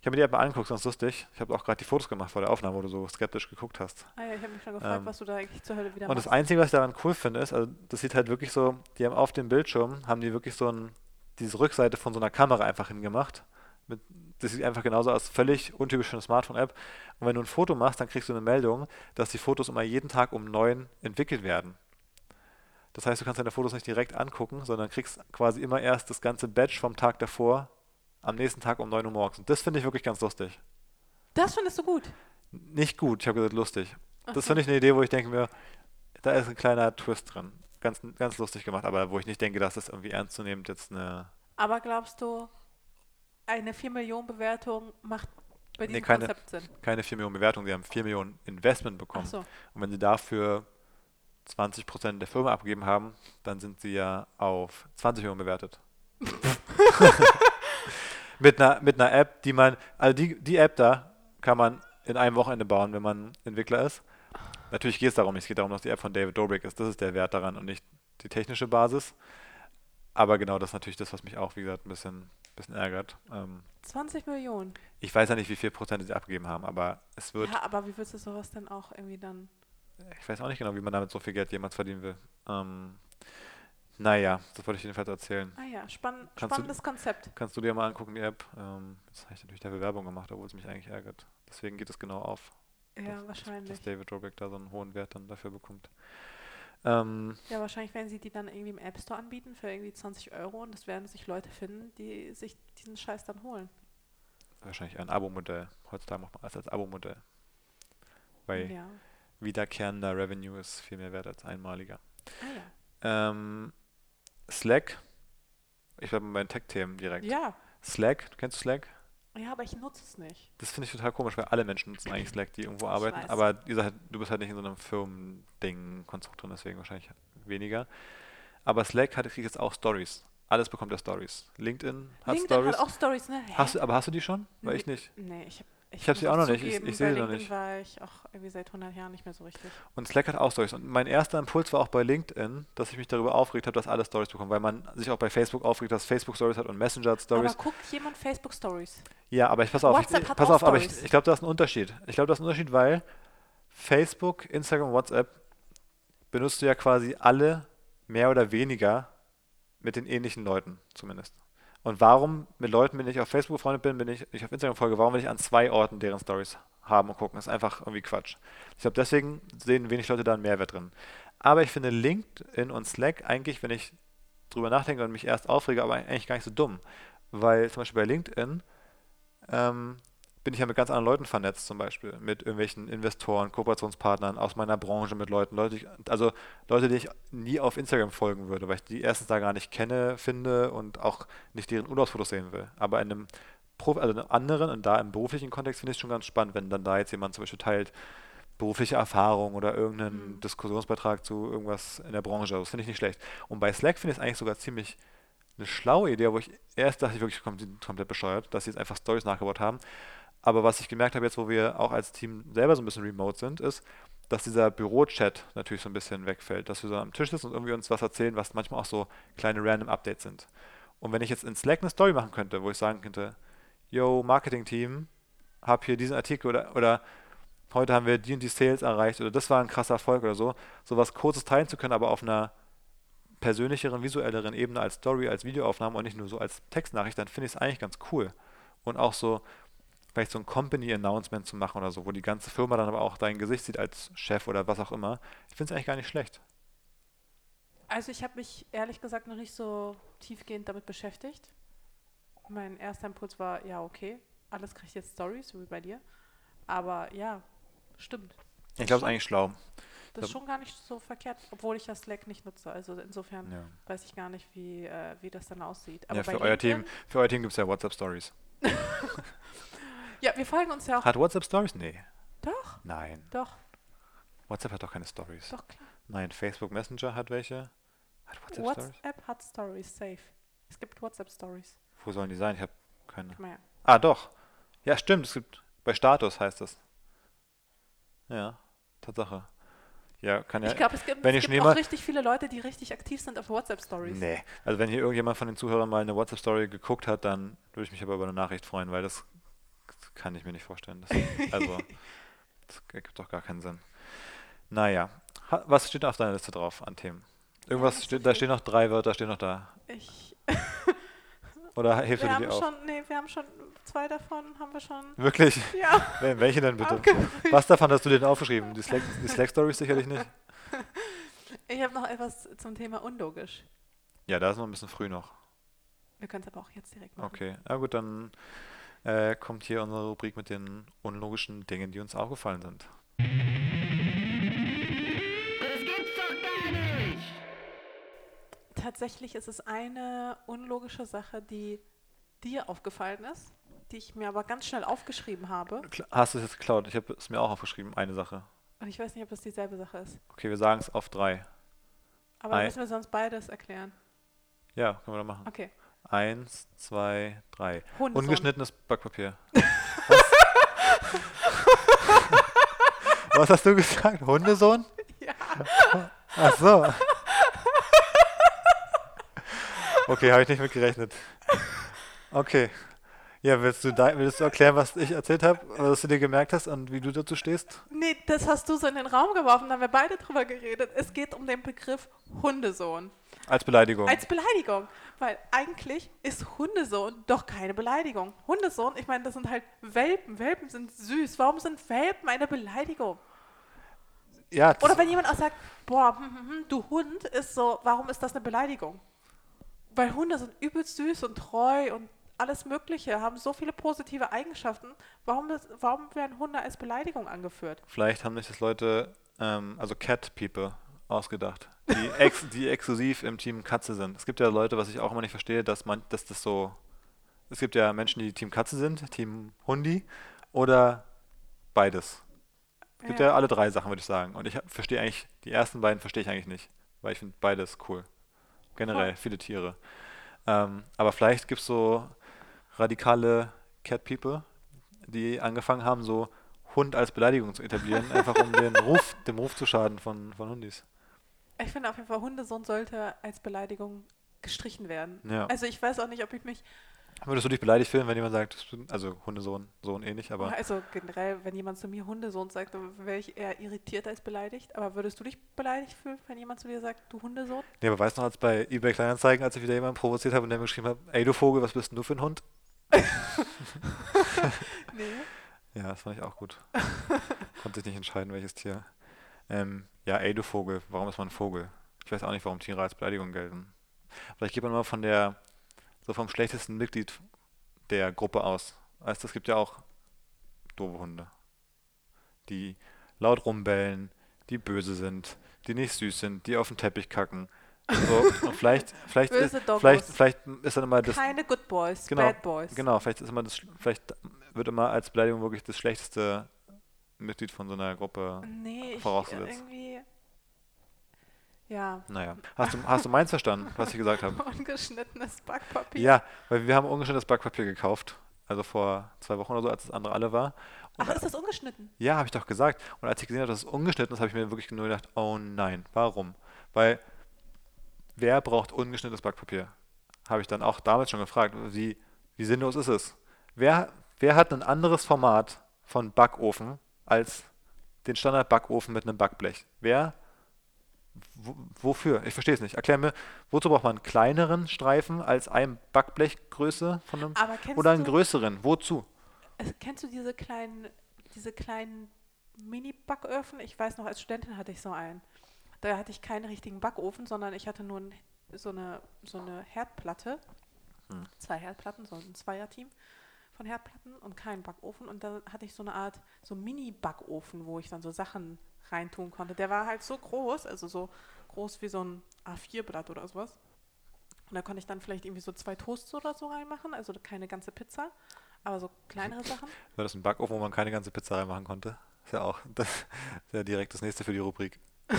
Speaker 2: ich habe mir die App mal angeguckt, sonst lustig. Ich habe auch gerade die Fotos gemacht vor der Aufnahme, wo du so skeptisch geguckt hast.
Speaker 1: Ah ja, ich habe mich schon gefragt,
Speaker 2: Ähm,
Speaker 1: was du da eigentlich zur Hölle wieder
Speaker 2: Und das
Speaker 1: machst.
Speaker 2: Einzige, was ich daran cool finde, ist, also das sieht halt wirklich so, die haben auf dem Bildschirm, haben die wirklich so ein, diese Rückseite von so einer Kamera einfach hingemacht. Mit, das sieht einfach genauso aus, völlig untypisch für eine Smartphone-App. Und wenn du ein Foto machst, dann kriegst du eine Meldung, dass die Fotos immer jeden Tag um neun entwickelt werden. Das heißt, du kannst deine Fotos nicht direkt angucken, sondern kriegst quasi immer erst das ganze Batch vom Tag davor am nächsten Tag um 9 Uhr morgens. Und das finde ich wirklich ganz lustig.
Speaker 1: Das findest du gut.
Speaker 2: Nicht gut, ich habe gesagt lustig. Das
Speaker 1: Ach so.
Speaker 2: finde ich eine Idee, wo ich denke mir, da ist ein kleiner Twist drin. Ganz, ganz lustig gemacht, aber wo ich nicht denke, dass das irgendwie ernstzunehmend jetzt eine.
Speaker 1: Aber glaubst du, eine 4 Millionen Bewertung macht bei
Speaker 2: Nee,
Speaker 1: diesem
Speaker 2: keine-
Speaker 1: Konzept Sinn?
Speaker 2: keine 4 Millionen Bewertung, die haben 4 Millionen Investment bekommen.
Speaker 1: so.
Speaker 2: Und wenn sie dafür 20% der Firma abgegeben haben, dann sind sie ja auf 20 Millionen bewertet. mit, einer, mit einer App, die man, also die, die App da kann man in einem Wochenende bauen, wenn man Entwickler ist. Natürlich geht es darum nicht, es geht darum, dass die App von David Dobrik ist. Das ist der Wert daran und nicht die technische Basis. Aber genau das ist natürlich das, was mich auch, wie gesagt, ein bisschen, bisschen ärgert. Ähm,
Speaker 1: 20 Millionen.
Speaker 2: ich weiß ja nicht, wie viel Prozent sie abgegeben haben, aber es wird
Speaker 1: Ja, aber wie willst du sowas denn auch irgendwie dann?
Speaker 2: Ich weiß auch nicht genau, wie man damit so viel Geld jemals verdienen will. Ähm, naja, das wollte ich jedenfalls erzählen.
Speaker 1: Ah ja, spann
Speaker 2: du-
Speaker 1: spannendes Konzept.
Speaker 2: Kannst du dir mal angucken, die App. Ähm, jetzt habe ich natürlich dafür Werbung gemacht, obwohl es mich eigentlich ärgert. Deswegen geht es genau auf,
Speaker 1: Ja,
Speaker 2: dass,
Speaker 1: wahrscheinlich.
Speaker 2: dass David Robeck da so einen hohen Wert dann dafür bekommt. Ähm,
Speaker 1: Ja, wahrscheinlich werden sie die dann irgendwie im App Store anbieten für irgendwie 20 Euro und das werden sich Leute finden, die sich diesen Scheiß dann holen.
Speaker 2: wahrscheinlich ein Abo-Modell. Heutzutage macht man alles als Abo-Modell. Weil
Speaker 1: Ja.
Speaker 2: wiederkehrender Revenue ist viel mehr wert als einmaliger.
Speaker 1: Ah ja.
Speaker 2: Ähm, Slack. Ich bleibe bei den Tech-Themen direkt.
Speaker 1: Ja.
Speaker 2: Slack, du kennst Slack?
Speaker 1: Ja, aber ich nutze es nicht.
Speaker 2: Das finde ich total komisch, weil alle Menschen nutzen eigentlich Slack, die irgendwo arbeiten. Aber ihr seid, du bist halt nicht in so einem Firmending-Konstrukt drin, deswegen wahrscheinlich weniger. Aber Slack hat kriegt jetzt auch Stories. Alles bekommt ja Stories. LinkedIn hat
Speaker 1: LinkedIn
Speaker 2: Stories.
Speaker 1: hat auch Stories, ne? Hä?
Speaker 2: Hast du, aber hast du die schon? Weil
Speaker 1: Nee.
Speaker 2: ich nicht.
Speaker 1: Nee, ich hab
Speaker 2: Ich hab
Speaker 1: muss
Speaker 2: sie auch noch nicht. Ich-
Speaker 1: zugeben,
Speaker 2: ich seh
Speaker 1: bei
Speaker 2: sie noch nicht.
Speaker 1: war ich auch irgendwie seit 100 Jahren nicht mehr so richtig.
Speaker 2: Und Slack hat auch Stories. Und mein erster Impuls war auch bei LinkedIn, dass ich mich darüber aufgeregt habe, dass alle Stories bekommen, weil man sich auch bei Facebook aufregt, dass Facebook Stories hat und Messenger hat Stories.
Speaker 1: Aber guckt jemand Facebook Stories?
Speaker 2: Ja, aber ich pass auf,
Speaker 1: WhatsApp
Speaker 2: ich,
Speaker 1: hat
Speaker 2: pass
Speaker 1: auch
Speaker 2: auf, aber ich,
Speaker 1: Stories.
Speaker 2: ich glaube, da ist ein Unterschied. Ich glaube, da ist ein Unterschied, weil Facebook, Instagram, WhatsApp benutzt du ja quasi alle mehr oder weniger mit den ähnlichen Leuten zumindest. Und warum mit Leuten, wenn ich auf Facebook befreundet bin, bin ich, ich auf Instagram folge, warum will ich an zwei Orten deren Stories haben und gucken? Das ist einfach irgendwie Quatsch. Ich glaube, deswegen sehen wenig Leute da einen Mehrwert drin. Aber ich finde LinkedIn und Slack eigentlich, wenn ich drüber nachdenke und mich erst aufrege, aber eigentlich gar nicht so dumm. Weil zum Beispiel bei LinkedIn ähm, bin ich ja mit ganz anderen Leuten vernetzt, zum Beispiel mit irgendwelchen Investoren, Kooperationspartnern aus meiner Branche, mit Leuten, Leute, also Leute, die ich nie auf Instagram folgen würde, weil ich die erstens da gar nicht kenne, finde und auch nicht deren Urlaubsfotos sehen will. Aber in einem, Prof also in einem anderen und da im beruflichen Kontext finde ich es schon ganz spannend, wenn dann da jetzt jemand zum Beispiel teilt, berufliche Erfahrung oder irgendeinen
Speaker 1: Mhm.
Speaker 2: Diskussionsbeitrag zu irgendwas in der Branche. Das finde ich nicht schlecht. Und bei Slack finde ich es eigentlich sogar ziemlich eine schlaue Idee, wo ich erst dachte, ich wirklich komplett bescheuert, dass sie jetzt einfach Stories nachgebaut haben. Aber was ich gemerkt habe jetzt, wo wir auch als Team selber so ein bisschen remote sind, ist, dass dieser Büro-Chat natürlich so ein bisschen wegfällt, dass wir so am Tisch sitzen und irgendwie uns was erzählen, was manchmal auch so kleine random Updates sind. Und wenn ich jetzt in Slack eine Story machen könnte, wo ich sagen könnte, yo, Marketing-Team, hab hier diesen Artikel oder, oder heute haben wir die und die Sales erreicht oder das war ein krasser Erfolg oder so, sowas kurzes teilen zu können, aber auf einer persönlicheren, visuelleren Ebene als Story, als Videoaufnahme und nicht nur so als Textnachricht, dann finde ich es eigentlich ganz cool. Und auch so, vielleicht so ein Company-Announcement zu machen oder so, wo die ganze Firma dann aber auch dein Gesicht sieht als Chef oder was auch immer. Ich finde es eigentlich gar nicht schlecht.
Speaker 1: Also ich habe mich ehrlich gesagt noch nicht so tiefgehend damit beschäftigt. Mein erster Impuls war, ja, okay, alles kriegt jetzt Stories, so wie bei dir. Aber ja, stimmt.
Speaker 2: Ich glaube, es ist eigentlich schlau.
Speaker 1: Das ist schon gar nicht so verkehrt, obwohl ich das Slack nicht nutze. Also insofern
Speaker 2: Ja,
Speaker 1: weiß ich gar nicht, wie, äh, wie das dann aussieht. Aber
Speaker 2: ja für, euer Team, für euer Team gibt es ja WhatsApp-Stories.
Speaker 1: Ja, wir folgen uns ja auch.
Speaker 2: Hat WhatsApp Stories? Nee.
Speaker 1: Doch,
Speaker 2: Nein.
Speaker 1: doch,
Speaker 2: WhatsApp hat doch keine Stories.
Speaker 1: doch klar.
Speaker 2: Nein, Facebook Messenger hat welche. Hat WhatsApp Stories?
Speaker 1: WhatsApp hat Stories, safe. Es gibt WhatsApp Stories.
Speaker 2: Wo sollen die sein? Ich habe keine.
Speaker 1: Mal her.
Speaker 2: Ah, doch. Ja, stimmt. Es gibt bei Status heißt das. Ja, Tatsache. Ja, kann ja.
Speaker 1: Ich glaube, es gibt,
Speaker 2: wenn
Speaker 1: es gibt auch richtig viele Leute, die richtig aktiv sind auf WhatsApp Stories.
Speaker 2: Nee. Also wenn hier irgendjemand von den Zuhörern mal eine WhatsApp Story geguckt hat, dann würde ich mich aber über eine Nachricht freuen, weil das kann ich mir nicht vorstellen. Das, also, das ergibt doch gar keinen Sinn. Naja, ha, was steht auf deiner Liste drauf an Themen? Irgendwas
Speaker 1: so
Speaker 2: steht, da stehen noch drei Wörter, stehen noch da.
Speaker 1: Ich,
Speaker 2: Oder hilfst
Speaker 1: wir
Speaker 2: du dir auf?
Speaker 1: schon, nee, wir haben schon zwei davon, haben wir schon.
Speaker 2: Wirklich?
Speaker 1: Ja,
Speaker 2: Wel- Welche denn bitte? Was davon hast du denn aufgeschrieben? Die Slack, die Slack sicherlich nicht.
Speaker 1: Ich habe noch etwas zum Thema unlogisch.
Speaker 2: Ja, da ist noch ein bisschen früh noch.
Speaker 1: Wir können es aber auch jetzt direkt machen.
Speaker 2: Okay, na gut, dann äh, kommt hier unsere Rubrik mit den unlogischen Dingen, die uns aufgefallen sind.
Speaker 3: Das gibt's doch gar nicht!
Speaker 1: Tatsächlich ist es eine unlogische Sache, die dir aufgefallen ist, die ich mir aber ganz schnell aufgeschrieben habe.
Speaker 2: Hast du es jetzt geklaut? Ich habe es mir auch aufgeschrieben, eine Sache.
Speaker 1: Und ich weiß nicht, ob das dieselbe Sache ist.
Speaker 2: Okay, wir sagen es auf drei.
Speaker 1: Aber
Speaker 2: Ei.
Speaker 1: müssen wir sonst beides erklären.
Speaker 2: Ja, können wir da machen.
Speaker 1: Okay.
Speaker 2: Eins, zwei, drei.
Speaker 1: Hundesohn.
Speaker 2: Ungeschnittenes Backpapier. Was? Was hast du gesagt? Hundesohn?
Speaker 1: Ja.
Speaker 2: Ach so. Okay, habe ich nicht mit gerechnet. Okay. Ja, willst du, da, willst du erklären, was ich erzählt habe, was du dir gemerkt hast und wie du dazu stehst?
Speaker 1: Nee, das hast du so in den Raum geworfen, da haben wir beide drüber geredet. Es geht um den Begriff Hundesohn.
Speaker 2: Als Beleidigung.
Speaker 1: Als Beleidigung. Weil eigentlich ist Hundesohn doch keine Beleidigung. Hundesohn, ich meine, das sind halt Welpen. Welpen sind süß. Warum sind Welpen eine Beleidigung?
Speaker 2: ja,
Speaker 1: Oder wenn jemand auch sagt, boah, hm, hm, hm, du Hund, ist so, warum ist das eine Beleidigung? Weil Hunde sind übelst süß und treu und alles Mögliche, haben so viele positive Eigenschaften. Warum, ist, warum werden Hunde als Beleidigung angeführt?
Speaker 2: vielleicht haben sich das Leute, ähm, also Cat People, ausgedacht, die, ex, die exklusiv im Team Katze sind. Es gibt ja Leute, was ich auch immer nicht verstehe, dass man, dass das so, es gibt ja Menschen, die Team Katze sind, Team Hundi oder beides. Es gibt ja, alle drei Sachen, würde ich sagen. Und ich verstehe eigentlich, die ersten beiden verstehe ich eigentlich nicht, weil ich finde beides cool. Generell,
Speaker 1: Cool.
Speaker 2: viele Tiere. Ähm, aber vielleicht gibt es so radikale Cat People, die angefangen haben, so Hund als Beleidigung zu etablieren, einfach um den Ruf, dem Ruf zu schaden von, von Hundis.
Speaker 1: Ich finde auf jeden Fall, Hundesohn sollte als Beleidigung gestrichen werden.
Speaker 2: Ja.
Speaker 1: Also ich weiß auch nicht, ob ich mich,
Speaker 2: Würdest du dich beleidigt fühlen, wenn jemand sagt, also Hundesohn, Sohn ähnlich, aber
Speaker 1: also generell, wenn jemand zu mir Hundesohn sagt, dann wäre ich eher irritiert als beleidigt. Aber würdest du dich beleidigt fühlen, wenn jemand zu dir sagt, du Hundesohn?
Speaker 2: Nee, aber weißt du noch, als bei eBay Kleinanzeigen, als ich wieder jemanden provoziert habe und der mir geschrieben hat, ey du Vogel, was bist denn du für ein Hund?
Speaker 1: Nee.
Speaker 2: Ja, das fand ich auch gut. Konnte sich nicht entscheiden, welches Tier. Ähm, ja, ey du Vogel, warum ist man ein Vogel? Ich weiß auch nicht, warum Tiere als Beleidigung gelten. Vielleicht geht man mal von der, so vom schlechtesten Mitglied der Gruppe aus. Weißt du, es gibt ja auch doofe Hunde, die laut rumbellen, die böse sind, die nicht süß sind, die auf den Teppich kacken. So, und vielleicht, vielleicht,
Speaker 1: Böse
Speaker 2: ist, vielleicht, vielleicht ist dann immer das,
Speaker 1: Keine Good Boys,
Speaker 2: Genau,
Speaker 1: Bad Boys.
Speaker 2: Genau, vielleicht ist immer das, vielleicht wird immer als Beleidigung wirklich das schlechteste Mitglied von so einer Gruppe.
Speaker 1: Nee, ich
Speaker 2: vorausgesetzt.
Speaker 1: irgendwie. Ja.
Speaker 2: Naja, hast du, hast du meins verstanden, was ich gesagt habe?
Speaker 1: Ungeschnittenes Backpapier.
Speaker 2: Ja, weil wir haben ungeschnittenes Backpapier gekauft. Also vor zwei Wochen oder so, als das andere alle war. Und
Speaker 1: Ach, ist das ungeschnitten?
Speaker 2: Ja, habe ich doch gesagt. Und als ich gesehen habe, dass es ungeschnitten ist, habe ich mir wirklich nur gedacht, oh nein, warum? Weil wer braucht ungeschnittenes Backpapier? Habe ich dann auch damals schon gefragt. Wie, wie sinnlos ist es? Wer, wer hat ein anderes Format von Backofen als den Standard-Backofen mit einem Backblech? Wer wofür? Ich verstehe es nicht. Erklär mir, wozu braucht man einen kleineren Streifen als ein Backblechgröße von einem oder einen
Speaker 1: du-
Speaker 2: größeren? Wozu?
Speaker 1: Kennst du diese kleinen, diese kleinen Mini-Backöfen? Ich weiß noch, als Studentin hatte ich so einen. Da hatte ich keinen richtigen Backofen, sondern ich hatte nur so, eine, so eine Herdplatte.
Speaker 2: Hm.
Speaker 1: Zwei Herdplatten, so ein Zweierteam von Herdplatten und keinen Backofen. Und da hatte ich so eine Art so Mini-Backofen, wo ich dann so Sachen reintun konnte. Der war halt so groß, also so groß wie so ein A4-Blatt oder sowas. Und da konnte ich dann vielleicht irgendwie so zwei Toasts oder so reinmachen, also keine ganze Pizza, aber so kleinere Sachen.
Speaker 2: War das ein Backofen, wo man keine ganze Pizza reinmachen konnte? Ist ja auch das, ist ja direkt das nächste für die Rubrik.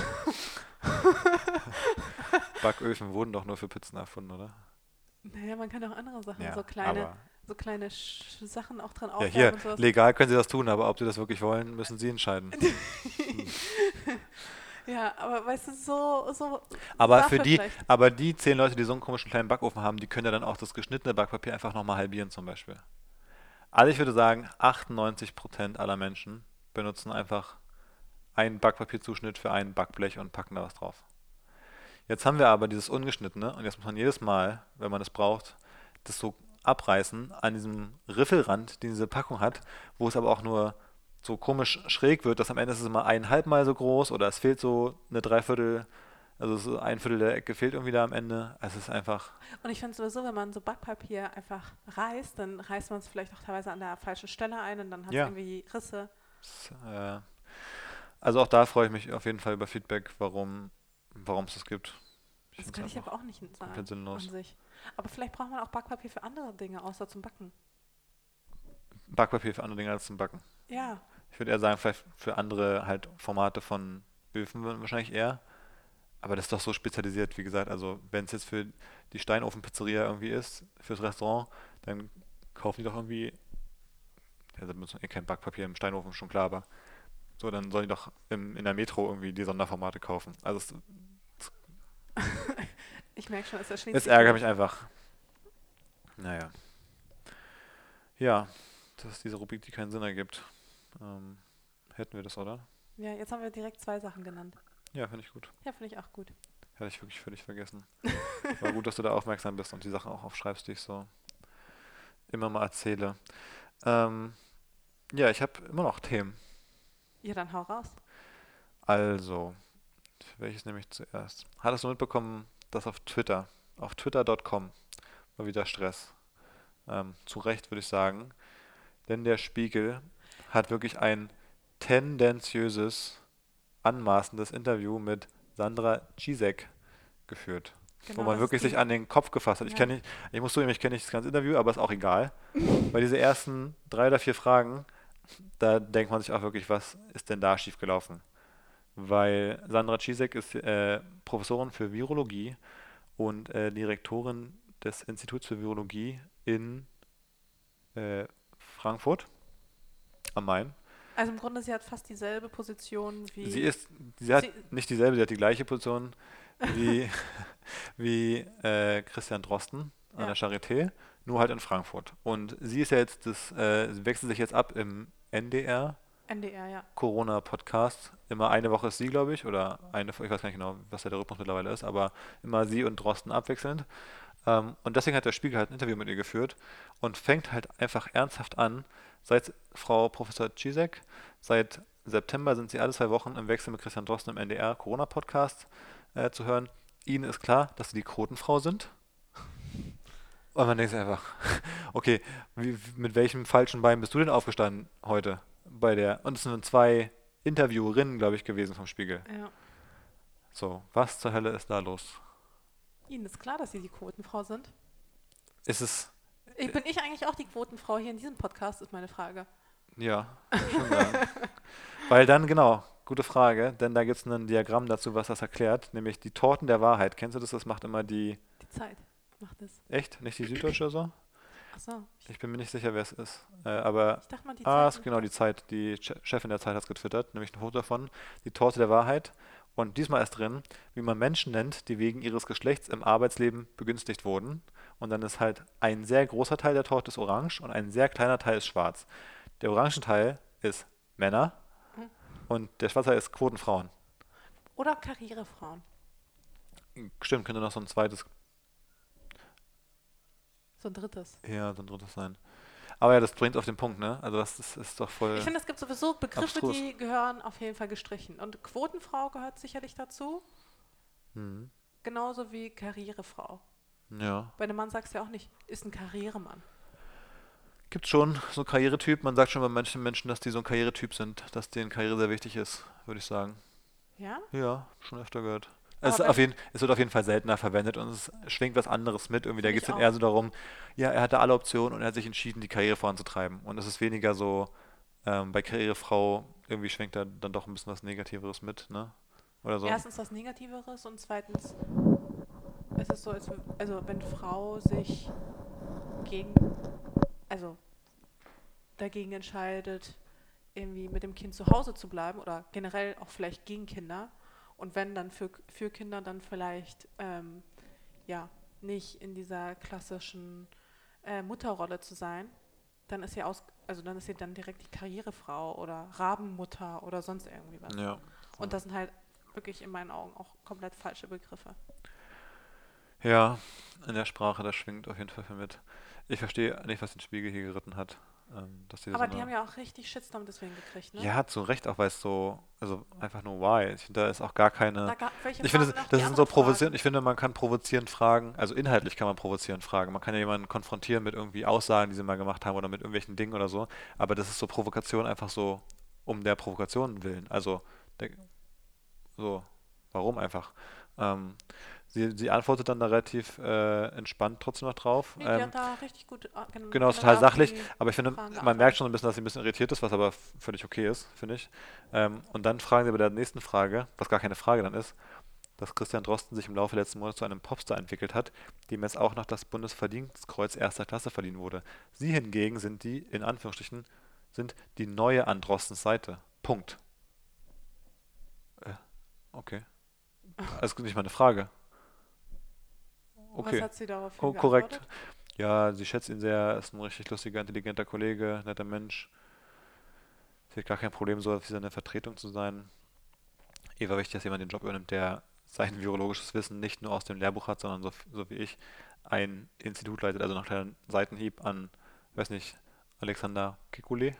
Speaker 2: Backöfen wurden doch nur für Pizzen erfunden, oder?
Speaker 1: Naja, man kann auch andere Sachen,
Speaker 2: Ja,
Speaker 1: so kleine, so kleine Sch Sachen auch dran
Speaker 2: Ja,
Speaker 1: aufwärmen
Speaker 2: hier, legal können sie das tun, aber ob sie das wirklich wollen, müssen sie entscheiden.
Speaker 1: Ja, aber weißt du, so, so
Speaker 2: Aber für die,
Speaker 1: vielleicht.
Speaker 2: aber die zehn Leute, die so einen komischen kleinen Backofen haben, die können ja dann auch das geschnittene Backpapier einfach nochmal halbieren zum Beispiel. Also ich würde sagen, 98% aller Menschen benutzen einfach einen Backpapierzuschnitt für ein Backblech und packen da was drauf. Jetzt haben wir aber dieses ungeschnittene und jetzt muss man jedes Mal, wenn man es braucht, das so abreißen an diesem Riffelrand, den diese Packung hat, wo es aber auch nur so komisch schräg wird, dass am Ende ist es immer eineinhalb Mal so groß oder es fehlt so eine Dreiviertel, also so ein Viertel der Ecke fehlt irgendwie da am Ende. Also es ist einfach,
Speaker 1: Und ich finde sowieso, wenn man so Backpapier einfach reißt, dann reißt man es vielleicht auch teilweise an der falschen Stelle ein und dann hat es
Speaker 2: Ja.
Speaker 1: irgendwie Risse.
Speaker 2: es, äh, also auch da freue ich mich auf jeden Fall über Feedback, warum warum es das gibt. Ich
Speaker 1: Das kann ich
Speaker 2: einfach
Speaker 1: aber auch nicht sagen
Speaker 2: komplett sinnlos.
Speaker 1: an sich. Aber vielleicht braucht man auch Backpapier für andere Dinge, außer zum Backen.
Speaker 2: Backpapier für andere Dinge als zum Backen.
Speaker 1: Ja,
Speaker 2: Ich würde eher sagen, vielleicht für andere halt Formate von Öfen wahrscheinlich eher. Aber das ist doch so spezialisiert, wie gesagt. Also wenn es jetzt für die Steinofen-Pizzeria irgendwie ist, fürs Restaurant, dann kaufen die doch irgendwie, ja, da benutzen eh kein Backpapier im Steinofen, schon klar, aber so, dann sollen die doch im, in der Metro irgendwie die Sonderformate kaufen. Also es,
Speaker 1: ich merke schon, es erschließt
Speaker 2: es
Speaker 1: sich
Speaker 2: ärgert mich einfach. Naja. Ja, das ist diese Rubrik, die keinen Sinn ergibt. Ähm, hätten wir das, oder?
Speaker 1: Ja, jetzt haben wir direkt zwei Sachen genannt.
Speaker 2: Ja, finde ich gut.
Speaker 1: Ja, finde ich auch gut.
Speaker 2: Hatte ich wirklich völlig vergessen. War gut, dass du da aufmerksam bist und die Sachen auch aufschreibst, die ich so immer mal erzähle. Ähm, ja, ich habe immer noch Themen.
Speaker 1: Ja, dann hau raus.
Speaker 2: Also, welches nehme ich zuerst? Hattest du mitbekommen, dass auf Twitter, auf twitter.com, war wieder Stress. Ähm, zu Recht würde ich sagen. Denn der Spiegel hat wirklich ein tendenziöses, anmaßendes Interview mit Sandra Cisek geführt.
Speaker 1: Genau,
Speaker 2: wo man wirklich sich an den Kopf gefasst hat. Ich
Speaker 1: Ja.
Speaker 2: kenne nicht, ich muss zugeben, ich kenne nicht das ganze Interview, aber ist auch egal. Weil diese ersten drei oder vier Fragen, da denkt man sich auch wirklich, was ist denn da schiefgelaufen? Weil Sandra Cisek ist äh, Professorin für Virologie und äh, Direktorin des Instituts für Virologie in äh, Frankfurt am Main.
Speaker 1: Also im Grunde, sie hat fast dieselbe Position wie.
Speaker 2: Sie ist, sie hat
Speaker 1: Sie-
Speaker 2: nicht dieselbe, sie hat die gleiche Position wie, wie äh, Christian Drosten an
Speaker 1: Ja.
Speaker 2: der Charité, nur halt in Frankfurt. Und sie ist ja jetzt das, äh, sie wechselt sich jetzt ab im NDR
Speaker 1: NDR, ja.
Speaker 2: Corona-Podcast. Immer eine Woche ist sie, glaube ich, oder eine, ich weiß gar nicht genau, was der Rhythmus mittlerweile ist, aber immer sie und Drosten abwechselnd. Ähm, und deswegen hat der Spiegel halt ein Interview mit ihr geführt und fängt halt einfach ernsthaft an, seit Frau Professor Cisek, seit September sind sie alle zwei Wochen im Wechsel mit Christian Drosten im NDR Corona-Podcast äh, zu hören. Ihnen ist klar, dass sie die Quotenfrau sind. Und man denkt sich einfach, okay, wie, mit welchem falschen Bein bist du denn aufgestanden heute bei der? Und es sind zwei Interviewerinnen, glaube ich, gewesen vom Spiegel.
Speaker 1: ja.
Speaker 2: So, was zur Hölle ist da los?
Speaker 1: Ihnen ist klar, dass Sie die Quotenfrau sind.
Speaker 2: Ist es,
Speaker 1: Ich, bin ich eigentlich auch die Quotenfrau hier in diesem Podcast, ist meine Frage.
Speaker 2: ja, schon. Weil dann, genau, gute Frage, denn da gibt es ein Diagramm dazu, was das erklärt, nämlich die Torten der Wahrheit. Kennst du das? Das macht immer die,
Speaker 1: Die Zeit macht es.
Speaker 2: echt? Nicht die Süddeutsche oder so?
Speaker 1: Achso. Ich,
Speaker 2: Ich bin mir nicht sicher, wer es ist. Äh, aber
Speaker 1: ich dachte mal, die
Speaker 2: Ah,
Speaker 1: Zeit.
Speaker 2: ist genau die Zeit. Die Che- Chefin der Zeit hat es getwittert, nämlich ein Foto davon. Die Torte der Wahrheit. Und diesmal ist drin, wie man Menschen nennt, die wegen ihres Geschlechts im Arbeitsleben begünstigt wurden. Und dann ist halt ein sehr großer Teil der Torte ist orange und ein sehr kleiner Teil ist schwarz. Der orange Teil ist Männer
Speaker 1: Mhm.
Speaker 2: und der schwarze Teil ist Quotenfrauen.
Speaker 1: Oder Karrierefrauen.
Speaker 2: Stimmt, könnte noch so ein zweites,
Speaker 1: So ein drittes.
Speaker 2: ja, so ein drittes sein. Aber ja, das bringt auf den Punkt, ne? Also das ist, ist doch voll.
Speaker 1: Ich finde, es gibt sowieso Begriffe,
Speaker 2: Abstrus.
Speaker 1: die gehören auf jeden Fall gestrichen. Und Quotenfrau gehört sicherlich dazu.
Speaker 2: Mhm.
Speaker 1: Genauso wie Karrierefrau.
Speaker 2: Ja.
Speaker 1: Bei einem Mann sagst du ja auch nicht, ist ein Karrieremann.
Speaker 2: Gibt schon so Karrieretyp. Man sagt schon bei manchen Menschen, dass die so ein Karrieretyp sind, dass denen Karriere sehr wichtig ist, würde ich sagen.
Speaker 1: Ja?
Speaker 2: Ja, schon öfter gehört. Es, ist jeden, es wird auf jeden Fall seltener verwendet und es schwingt was anderes mit. Irgendwie, da geht es dann eher so darum, ja, er hatte alle Optionen und er hat sich entschieden, die Karriere voranzutreiben. Und es ist weniger so, ähm, bei Karrierefrau irgendwie schwingt da dann doch ein bisschen was Negativeres mit, ne? Oder so.
Speaker 1: Erstens was Negativeres und zweitens ist es so, als, also wenn Frau sich gegen, also dagegen entscheidet, irgendwie mit dem Kind zu Hause zu bleiben oder generell auch vielleicht gegen Kinder und wenn dann für, für Kinder dann vielleicht ähm, ja nicht in dieser klassischen äh, Mutterrolle zu sein, dann ist sie aus, also dann ist sie dann direkt die Karrierefrau oder Rabenmutter oder sonst irgendwie was.
Speaker 2: Ja.
Speaker 1: Und das sind halt wirklich in meinen Augen auch komplett falsche Begriffe.
Speaker 2: Ja, in der Sprache, das schwingt auf jeden Fall viel mit. Ich verstehe nicht, was den Spiegel hier geritten hat. Ähm,
Speaker 1: Aber
Speaker 2: so
Speaker 1: die haben ja auch richtig Shitstorm deswegen gekriegt, ne?
Speaker 2: Ja, zu Recht auch, weil es so, also einfach nur why. Ich finde, da ist auch gar keine.
Speaker 1: Da
Speaker 2: Ich finde, das
Speaker 1: Die
Speaker 2: sind so provozierend. Ich finde, man kann provozierend fragen, also inhaltlich kann man provozierend fragen. Man kann ja jemanden konfrontieren mit irgendwie Aussagen, die sie mal gemacht haben oder mit irgendwelchen Dingen oder so. Aber das ist so Provokation einfach so um der Provokation willen. Also, der, so, warum einfach? Ähm, sie, sie antwortet dann da relativ äh, entspannt trotzdem noch drauf.
Speaker 1: Nee,
Speaker 2: Ähm,
Speaker 1: hat da richtig gut. gen-
Speaker 2: Genau,
Speaker 1: generell
Speaker 2: total
Speaker 1: auf
Speaker 2: sachlich. Aber ich finde,
Speaker 1: Fragen
Speaker 2: man merkt schon ein bisschen, dass sie ein bisschen irritiert ist, was aber völlig okay ist, finde ich. Ähm, und dann fragen sie bei der nächsten Frage, was gar keine Frage dann ist, dass Christian Drosten sich im Laufe der letzten Monate zu einem Popstar entwickelt hat, dem jetzt auch noch das Bundesverdienstkreuz erster Klasse verliehen wurde. Sie hingegen sind die, in Anführungsstrichen, sind die neue an Drostens Seite. Punkt. Äh, okay. Also nicht mal eine Frage. Okay.
Speaker 1: Was hat sie darauf
Speaker 2: Ko korrekt. Ja, sie schätzt ihn sehr, ist ein richtig lustiger, intelligenter Kollege, netter Mensch. Sie hat gar kein Problem, so wie seine Vertretung zu sein. Ihr war wichtig, dass jemand den Job übernimmt, der sein virologisches Wissen nicht nur aus dem Lehrbuch hat, sondern so, so wie ich ein Institut leitet. Also noch ein kleiner Seitenhieb an, weiß nicht, Alexander Kekulé.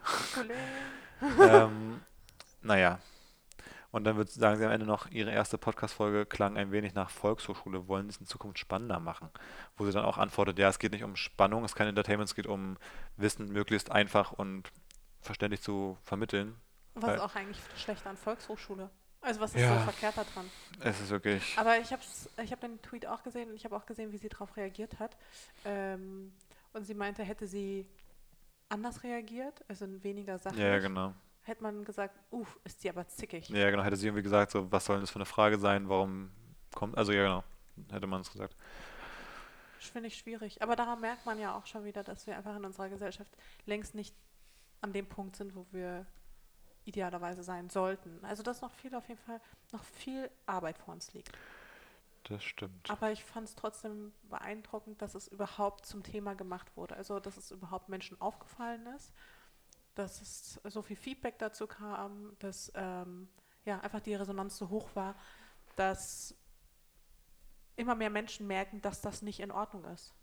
Speaker 2: ähm, naja. Und dann wird, sagen sie am Ende noch, ihre erste Podcast-Folge klang ein wenig nach Volkshochschule, wollen sie es in Zukunft spannender machen. Wo sie dann auch antwortet, ja, es geht nicht um Spannung, es ist kein Entertainment, es geht um Wissen möglichst einfach und verständlich zu vermitteln.
Speaker 1: Was ist auch eigentlich schlecht an Volkshochschule? Also was ist
Speaker 2: Ja.
Speaker 1: so verkehrt daran?
Speaker 2: Es ist wirklich,
Speaker 1: Aber ich habe ich hab den Tweet auch gesehen und ich habe auch gesehen, wie sie darauf reagiert hat. Ähm, und sie meinte, hätte sie anders reagiert, also weniger
Speaker 2: ja, ja, genau.
Speaker 1: Hätte man gesagt, uff, ist die aber zickig.
Speaker 2: Ja, genau, hätte sie irgendwie gesagt, so, was soll denn das für eine Frage sein, warum kommt, also ja, genau, hätte man es gesagt.
Speaker 1: Das finde ich schwierig. Aber daran merkt man ja auch schon wieder, dass wir einfach in unserer Gesellschaft längst nicht an dem Punkt sind, wo wir idealerweise sein sollten. Also dass noch viel auf jeden Fall, noch viel Arbeit vor uns liegt.
Speaker 2: Das stimmt.
Speaker 1: Aber ich fand es trotzdem beeindruckend, dass es überhaupt zum Thema gemacht wurde. Also dass es überhaupt Menschen aufgefallen ist, dass es so viel Feedback dazu kam, dass ähm, ja einfach die Resonanz so hoch war, dass immer mehr Menschen merken, dass das nicht in Ordnung ist.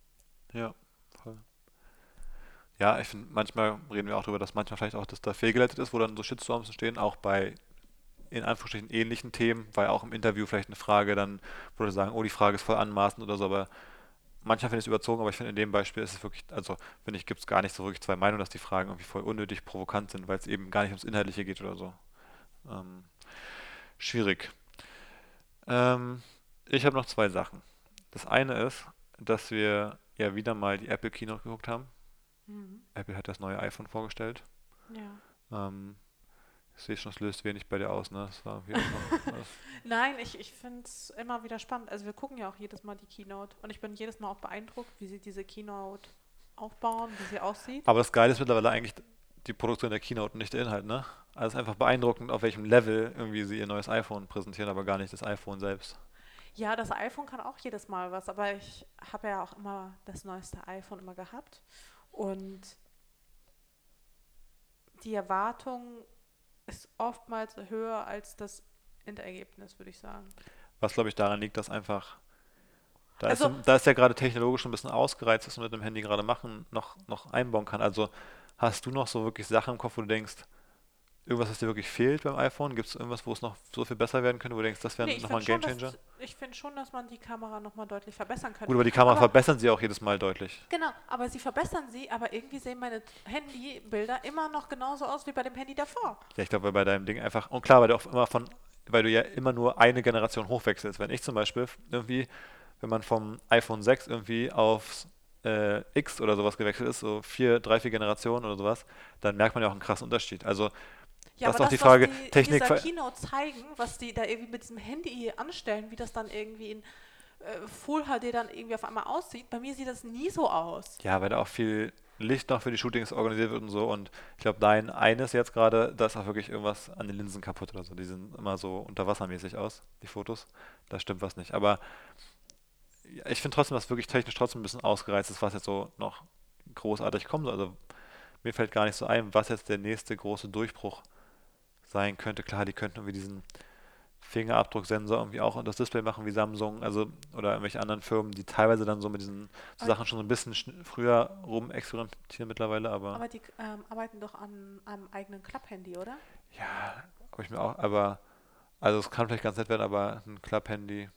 Speaker 2: Ja, voll. Ja, ich finde, manchmal reden wir auch darüber, dass manchmal vielleicht auch das da fehlgeleitet ist, wo dann so Shitstorms entstehen, auch bei in Anführungsstrichen ähnlichen Themen, weil auch im Interview vielleicht eine Frage dann, wo Leute sagen, oh, die Frage ist voll anmaßend oder so, aber manchmal finde ich es überzogen, aber ich finde in dem Beispiel ist es wirklich, also finde ich, gibt es gar nicht so wirklich zwei Meinungen, dass die Fragen irgendwie voll unnötig provokant sind, weil es eben gar nicht ums Inhaltliche geht oder so. Ähm, schwierig. Ähm, ich habe noch zwei Sachen. Das eine ist, dass wir ja wieder mal die Apple Keynote geguckt haben.
Speaker 1: Mhm.
Speaker 2: Apple hat das neue iPhone vorgestellt.
Speaker 1: Ja.
Speaker 2: Ähm, ich sehe schon, es löst wenig bei dir aus, ne?
Speaker 1: Nein, ich, ich finde es immer wieder spannend. Also wir gucken ja auch jedes Mal die Keynote und ich bin jedes Mal auch beeindruckt, wie sie diese Keynote aufbauen, wie sie aussieht.
Speaker 2: aber das Geile ist mittlerweile eigentlich die Produktion der Keynote und nicht der Inhalt, ne? Also es ist einfach beeindruckend, auf welchem Level irgendwie sie ihr neues iPhone präsentieren, aber gar nicht das iPhone selbst.
Speaker 1: Ja, das iPhone kann auch jedes Mal was, aber ich habe ja auch immer das neueste iPhone immer gehabt und die Erwartung ist oftmals höher als das Endergebnis, würde ich sagen.
Speaker 2: Was, glaube ich, daran liegt, dass einfach, da,
Speaker 1: Also-
Speaker 2: ist, da ist ja gerade technologisch ein bisschen ausgereizt, was man mit dem Handy gerade machen, noch, noch einbauen kann. Also hast du noch so wirklich Sachen im Kopf, wo du denkst, irgendwas, was dir wirklich fehlt beim iPhone? Gibt es irgendwas, wo es noch so viel besser werden könnte, wo du denkst, das wäre
Speaker 1: Nee,
Speaker 2: nochmal ein Gamechanger?
Speaker 1: ich finde schon, dass man die Kamera nochmal deutlich verbessern könnte.
Speaker 2: Gut, aber die Kamera
Speaker 1: Aber-
Speaker 2: verbessern sie auch jedes Mal deutlich.
Speaker 1: Genau, aber sie verbessern sie, aber irgendwie sehen meine Handybilder immer noch genauso aus wie bei dem Handy davor.
Speaker 2: Ja, ich glaube, weil bei deinem Ding einfach, und klar, weil du auch immer von, weil du ja immer nur eine Generation hochwechselst. Wenn ich zum Beispiel irgendwie, wenn man vom iPhone 6 irgendwie aufs äh, X oder sowas gewechselt ist, so vier, drei, vier Generationen oder sowas, dann merkt man ja auch einen krassen Unterschied. Also,
Speaker 1: Ja,
Speaker 2: Das ist
Speaker 1: aber
Speaker 2: doch die
Speaker 1: das,
Speaker 2: Frage,
Speaker 1: was die
Speaker 2: Technik
Speaker 1: dieser Kino zeigen, was die da irgendwie mit diesem Handy anstellen, wie das dann irgendwie in äh, Full HD dann irgendwie auf einmal aussieht, bei mir sieht das nie so aus.
Speaker 2: ja, weil da auch viel Licht noch für die Shootings organisiert wird und so. Und ich glaube, dein eines jetzt gerade, da ist auch wirklich irgendwas an den Linsen kaputt oder so. Die sehen immer so unterwassermäßig aus, die Fotos. Da stimmt was nicht. Aber ich finde trotzdem, dass wirklich technisch trotzdem ein bisschen ausgereizt ist, was jetzt so noch großartig kommt. Also mir fällt gar nicht so ein, was jetzt der nächste große Durchbruch sein könnte. Klar, die könnten irgendwie diesen Fingerabdrucksensor irgendwie auch in das Display machen wie Samsung, also oder irgendwelche anderen Firmen, die teilweise dann so mit diesen so Sachen schon so ein bisschen früher rum experimentieren mittlerweile, aber,
Speaker 1: Aber die ähm, arbeiten doch an einem eigenen Klapp-Handy, oder?
Speaker 2: ja, habe ich mir auch, aber also es kann vielleicht ganz nett werden, aber ein Klapp-Handy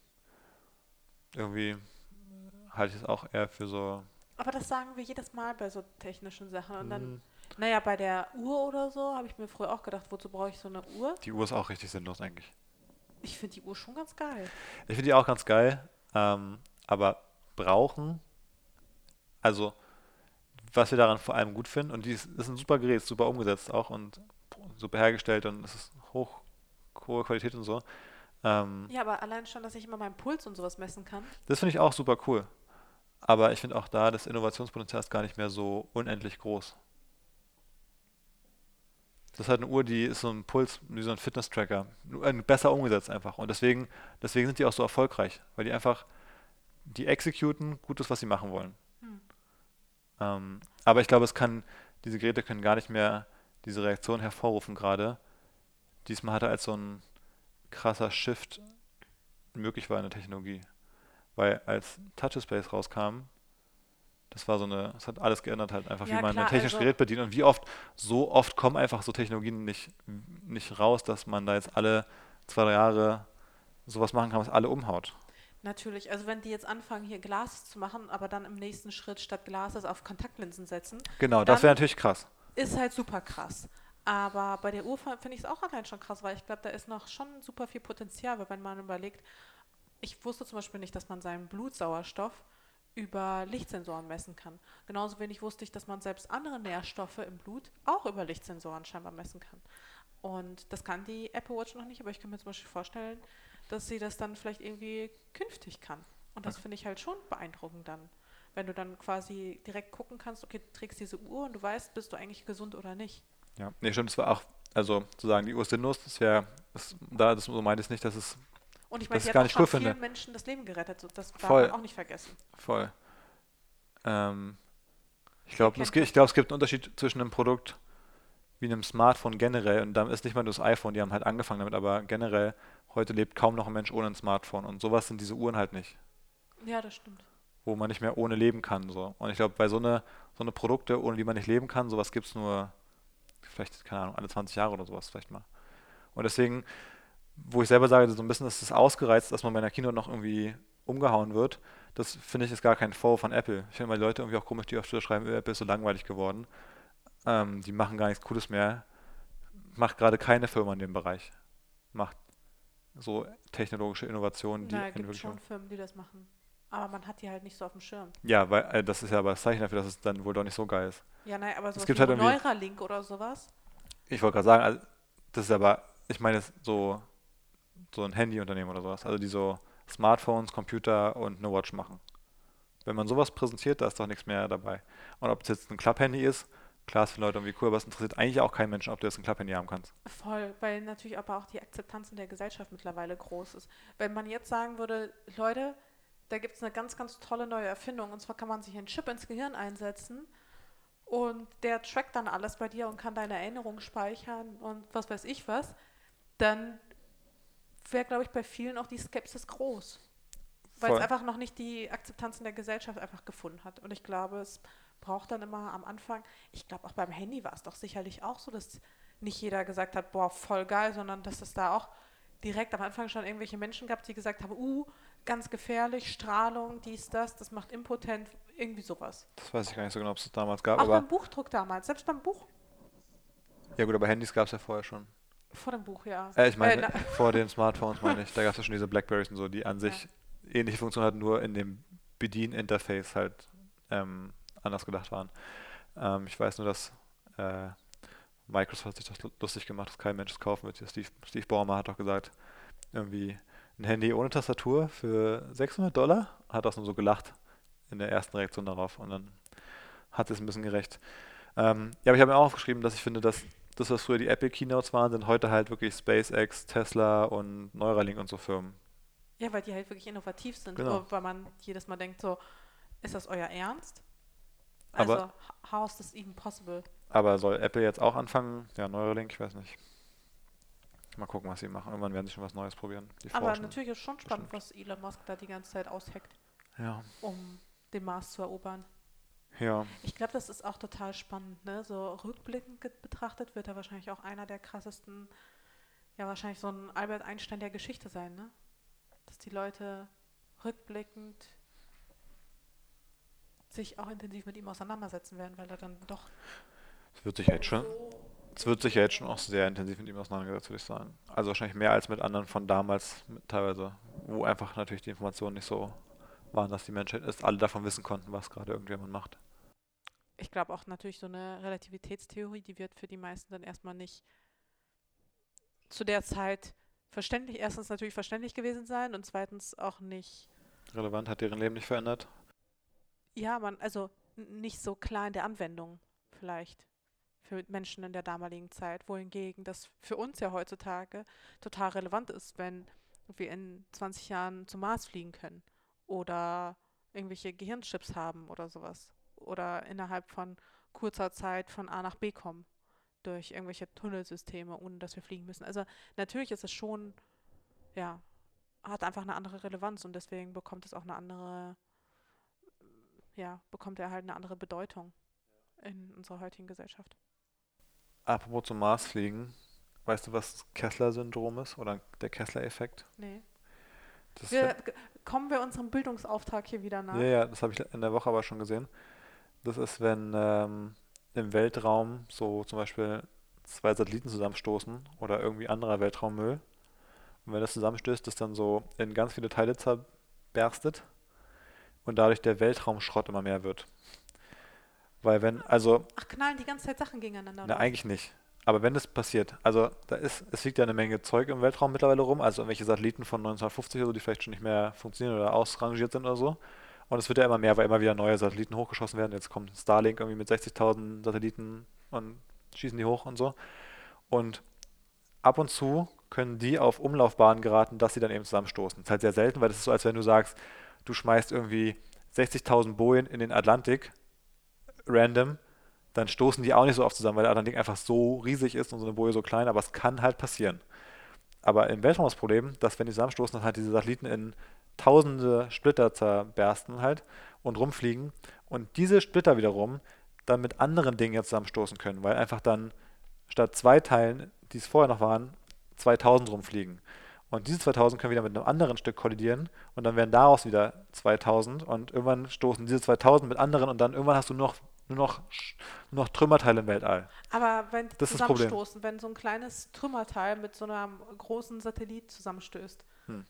Speaker 2: irgendwie halte ich es auch eher für so
Speaker 1: Aber das sagen wir jedes Mal bei so technischen Sachen. Und dann,
Speaker 2: hm,
Speaker 1: naja, bei der Uhr oder so habe ich mir früher auch gedacht, wozu brauche ich so eine Uhr?
Speaker 2: die Uhr ist auch richtig sinnlos eigentlich.
Speaker 1: Ich finde die Uhr schon ganz geil.
Speaker 2: Ich finde die auch ganz geil, ähm, aber brauchen, also was wir daran vor allem gut finden, und die ist, ist ein super Gerät, super umgesetzt auch und super hergestellt und es ist hoch, hohe Qualität und so. Ähm,
Speaker 1: Ja, aber allein schon, dass ich immer meinen Puls und sowas messen kann.
Speaker 2: das finde ich auch super cool. Aber ich finde auch da, das Innovationspotenzial ist gar nicht mehr so unendlich groß. Das ist halt eine Uhr, die ist so ein Puls, wie so ein Fitness-Tracker. Äh, Besser umgesetzt einfach. Und deswegen, deswegen sind die auch so erfolgreich, weil die einfach, die executen Gutes, was sie machen wollen.
Speaker 1: Hm.
Speaker 2: Ähm, aber ich glaube, es kann, diese Geräte können gar nicht mehr diese Reaktion hervorrufen gerade, die es mal hatte, als so ein krasser Shift möglich war in der Technologie. Weil als Touch-Space rauskam, das war so eine, es hat alles geändert halt einfach,
Speaker 1: Ja,
Speaker 2: wie man
Speaker 1: klar,
Speaker 2: ein technisches
Speaker 1: also-
Speaker 2: Gerät bedient und wie oft, so oft kommen einfach so Technologien nicht, nicht raus, dass man da jetzt alle zwei, drei Jahre sowas machen kann, was alle umhaut.
Speaker 1: Natürlich, also wenn die jetzt anfangen, hier Glas zu machen, aber dann im nächsten Schritt statt Glases auf Kontaktlinsen setzen,
Speaker 2: Genau, das wäre natürlich krass.
Speaker 1: ist halt super krass. Aber bei der Uhr finde ich es auch allein schon krass, weil ich glaube, da ist noch schon super viel Potenzial, weil wenn man überlegt, ich wusste zum Beispiel nicht, dass man seinen Blutsauerstoff über Lichtsensoren messen kann. Genauso wenig wusste ich, dass man selbst andere Nährstoffe im Blut auch über Lichtsensoren scheinbar messen kann. Und das kann die Apple Watch noch nicht, aber ich kann mir zum Beispiel vorstellen, dass sie das dann vielleicht irgendwie künftig kann. Und das finde ich halt schon beeindruckend dann. Wenn du dann quasi direkt gucken kannst, okay, du trägst diese Uhr und du weißt, bist du eigentlich gesund oder nicht.
Speaker 2: Ja, nee, stimmt, das war auch, also zu sagen, die Uhr ist sinnlos, das wäre, das, da, das so meinte ich nicht, dass es
Speaker 1: Und ich meine,
Speaker 2: Das
Speaker 1: sie
Speaker 2: ich
Speaker 1: hat auch
Speaker 2: cool
Speaker 1: vielen
Speaker 2: finde.
Speaker 1: Menschen das Leben gerettet. Das darf
Speaker 2: Voll.
Speaker 1: man auch nicht vergessen.
Speaker 2: voll. Ähm, ich glaube, es, ich glaub, es gibt einen Unterschied zwischen einem Produkt wie einem Smartphone generell und dann ist nicht mal nur das iPhone, die haben halt angefangen damit, aber generell, heute lebt kaum noch ein Mensch ohne ein Smartphone und sowas sind diese Uhren halt nicht,
Speaker 1: Ja, das stimmt.
Speaker 2: wo man nicht mehr ohne leben kann. So. Und ich glaube, bei so eine, so eine Produkte, ohne die man nicht leben kann, sowas gibt es nur vielleicht, keine Ahnung, alle 20 Jahre oder sowas vielleicht mal. Und deswegen, wo ich selber sage, so ein bisschen ist es ausgereizt, dass man bei einer Kino noch irgendwie umgehauen wird, das finde ich ist gar kein Vorwurf von Apple. Ich finde mal Leute irgendwie auch komisch, die auf Twitter schreiben, "Äh, Apple ist so langweilig geworden. Ähm, die machen gar nichts Cooles mehr. Macht gerade keine Firma in dem Bereich. Macht so technologische Innovationen, die
Speaker 1: Na, gibt schon Firmen, die das machen. Aber man hat die halt nicht so auf dem Schirm.
Speaker 2: Ja, weil äh, das ist ja aber das Zeichen dafür, dass es dann wohl doch nicht so geil ist.
Speaker 1: Ja, nein, aber sowas
Speaker 2: gibt
Speaker 1: wie
Speaker 2: halt
Speaker 1: Neuralink oder sowas.
Speaker 2: Ich wollte gerade sagen, also, das ist aber, ich meine so, so ein Handyunternehmen oder sowas, also die so Smartphones, Computer und eine Watch machen. Wenn man sowas präsentiert, da ist doch nichts mehr dabei. Und ob es jetzt ein Klapphandy ist, klar ist für Leute irgendwie cool, aber es interessiert eigentlich auch keinen Menschen, ob du jetzt ein Klapphandy haben kannst.
Speaker 1: Voll, weil natürlich aber auch die Akzeptanz in der Gesellschaft mittlerweile groß ist. Wenn man jetzt sagen würde, Leute, da gibt es eine ganz, ganz tolle neue Erfindung, und zwar kann man sich einen Chip ins Gehirn einsetzen und der trackt dann alles bei dir und kann deine Erinnerungen speichern und was weiß ich was, dann wäre, glaube ich, bei vielen auch die Skepsis groß. Weil
Speaker 2: Voll.
Speaker 1: es einfach noch nicht die Akzeptanz in der Gesellschaft einfach gefunden hat. Und ich glaube, es braucht dann immer am Anfang, ich glaube auch beim Handy war es doch sicherlich auch so, dass nicht jeder gesagt hat, boah, voll geil, sondern dass es da auch direkt am Anfang schon irgendwelche Menschen gab, die gesagt haben, uh, ganz gefährlich, Strahlung, dies, das, das macht impotent, irgendwie sowas.
Speaker 2: Das weiß ich gar nicht so genau, ob es das damals gab,
Speaker 1: Auch beim Buchdruck damals, selbst beim Buch,
Speaker 2: ja gut, aber Handys gab es ja vorher schon.
Speaker 1: Vor dem Buch, ja.
Speaker 2: Äh, ich meine,
Speaker 1: na-
Speaker 2: vor den Smartphones meine ich, da gab es ja schon diese Blackberries und so, die an sich ähnliche Funktionen hatten, nur in dem Bedieninterface halt ähm, anders gedacht waren. Ähm, ich weiß nur, dass äh, Microsoft hat sich das lu- lustig gemacht, dass kein Mensch es kaufen wird. Steve, Steve Ballmer hat doch gesagt, irgendwie ein Handy ohne Tastatur für 600 Dollar, hat auch nur so gelacht in der ersten Reaktion darauf und dann hat es ein bisschen gerecht. Ähm, ja, aber ich habe mir auch aufgeschrieben, dass ich finde, dass das, was früher die Apple Keynotes waren, sind heute halt wirklich SpaceX, Tesla und Neuralink und so Firmen.
Speaker 1: Ja, weil die halt wirklich innovativ sind,
Speaker 2: Genau.
Speaker 1: weil man jedes Mal denkt so, ist das euer Ernst?
Speaker 2: Aber-
Speaker 1: Also, h- how is this even possible?
Speaker 2: Aber soll Apple jetzt auch anfangen? Ja, Neuralink, ich weiß nicht. Mal gucken, was sie machen. Irgendwann werden sie schon was Neues probieren. Die
Speaker 1: Aber
Speaker 2: forschen.
Speaker 1: natürlich ist schon spannend,
Speaker 2: bestimmt.
Speaker 1: was Elon Musk da die ganze Zeit ausheckt,
Speaker 2: Ja,
Speaker 1: um den Mars zu erobern.
Speaker 2: Ja.
Speaker 1: Ich glaube, das ist auch total spannend, ne? So rückblickend betrachtet wird er wahrscheinlich auch einer der krassesten, ja wahrscheinlich so ein Albert Einstein der Geschichte sein, ne? Dass die Leute rückblickend sich auch intensiv mit ihm auseinandersetzen werden, weil er dann doch
Speaker 2: Es wird sich jetzt schon. Es wird sich ja jetzt schon auch sehr intensiv mit ihm auseinandergesetzt, würde ich sagen. Also wahrscheinlich mehr als mit anderen von damals teilweise, wo einfach natürlich die Informationen nicht so waren, dass die Menschheit ist, alle davon wissen konnten, was gerade irgendjemand macht.
Speaker 1: Ich glaube auch natürlich so eine Relativitätstheorie, die wird für die meisten dann erstmal nicht zu der Zeit verständlich, erstens natürlich verständlich gewesen sein und zweitens auch nicht,
Speaker 2: Relevant, hat deren Leben nicht verändert.
Speaker 1: ja, man, also nicht so klar in der Anwendung vielleicht für Menschen in der damaligen Zeit, wohingegen das für uns ja heutzutage total relevant ist, wenn wir in 20 Jahren zum Mars fliegen können oder irgendwelche Gehirnchips haben oder sowas oder innerhalb von kurzer Zeit von A nach B kommen durch irgendwelche Tunnelsysteme, ohne dass wir fliegen müssen. Also natürlich ist es schon, ja, hat einfach eine andere Relevanz und deswegen bekommt es auch eine andere, ja, bekommt er halt eine andere Bedeutung in unserer heutigen Gesellschaft.
Speaker 2: Apropos zum Mars fliegen, weißt du, was das Kessler-Syndrom ist oder der Kessler-Effekt?
Speaker 1: Nee. Wir, kommen wir unserem Bildungsauftrag hier wieder nach?
Speaker 2: Ja, ja, das habe ich in der Woche aber schon gesehen. Das ist, wenn ähm, im Weltraum so zum Beispiel zwei Satelliten zusammenstoßen oder irgendwie anderer Weltraummüll. Und wenn das zusammenstößt, das dann so in ganz viele Teile zerberstet und dadurch der Weltraumschrott immer mehr wird. Weil wenn, also,
Speaker 1: Ach, knallen die ganze Zeit Sachen gegeneinander.
Speaker 2: na eigentlich nicht. Aber wenn das passiert, also da ist, es liegt ja eine Menge Zeug im Weltraum mittlerweile rum, also irgendwelche Satelliten von 1950 oder so, die vielleicht schon nicht mehr funktionieren oder ausrangiert sind oder so. Und es wird ja immer mehr, weil immer wieder neue Satelliten hochgeschossen werden. Jetzt kommt Starlink irgendwie mit 60.000 Satelliten und schießen die hoch und so. Und ab und zu können die auf Umlaufbahnen geraten, dass sie dann eben zusammenstoßen. Das ist halt sehr selten, weil das ist so, als wenn du sagst, du schmeißt irgendwie 60.000 Bojen in den Atlantik, random, dann stoßen die auch nicht so oft zusammen, weil der Atlantik einfach so riesig ist und so eine Boje so klein, aber es kann halt passieren. Aber im Weltraum das Problem, dass wenn die zusammenstoßen, dann halt diese Satelliten in tausende Splitter zerbersten halt und rumfliegen und diese Splitter wiederum dann mit anderen Dingen jetzt zusammenstoßen können, weil einfach dann statt zwei Teilen, die es vorher noch waren, 2000 rumfliegen. Und diese 2000 können wieder mit einem anderen Stück kollidieren und dann werden daraus wieder 2000 und irgendwann stoßen diese 2000 mit anderen und dann irgendwann hast du nur noch, nur noch, nur noch Trümmerteile im Weltall.
Speaker 1: Aber wenn die
Speaker 2: Das
Speaker 1: zusammenstoßen, wenn so ein kleines Trümmerteil mit so einem großen Satellit zusammenstößt,
Speaker 2: Hm.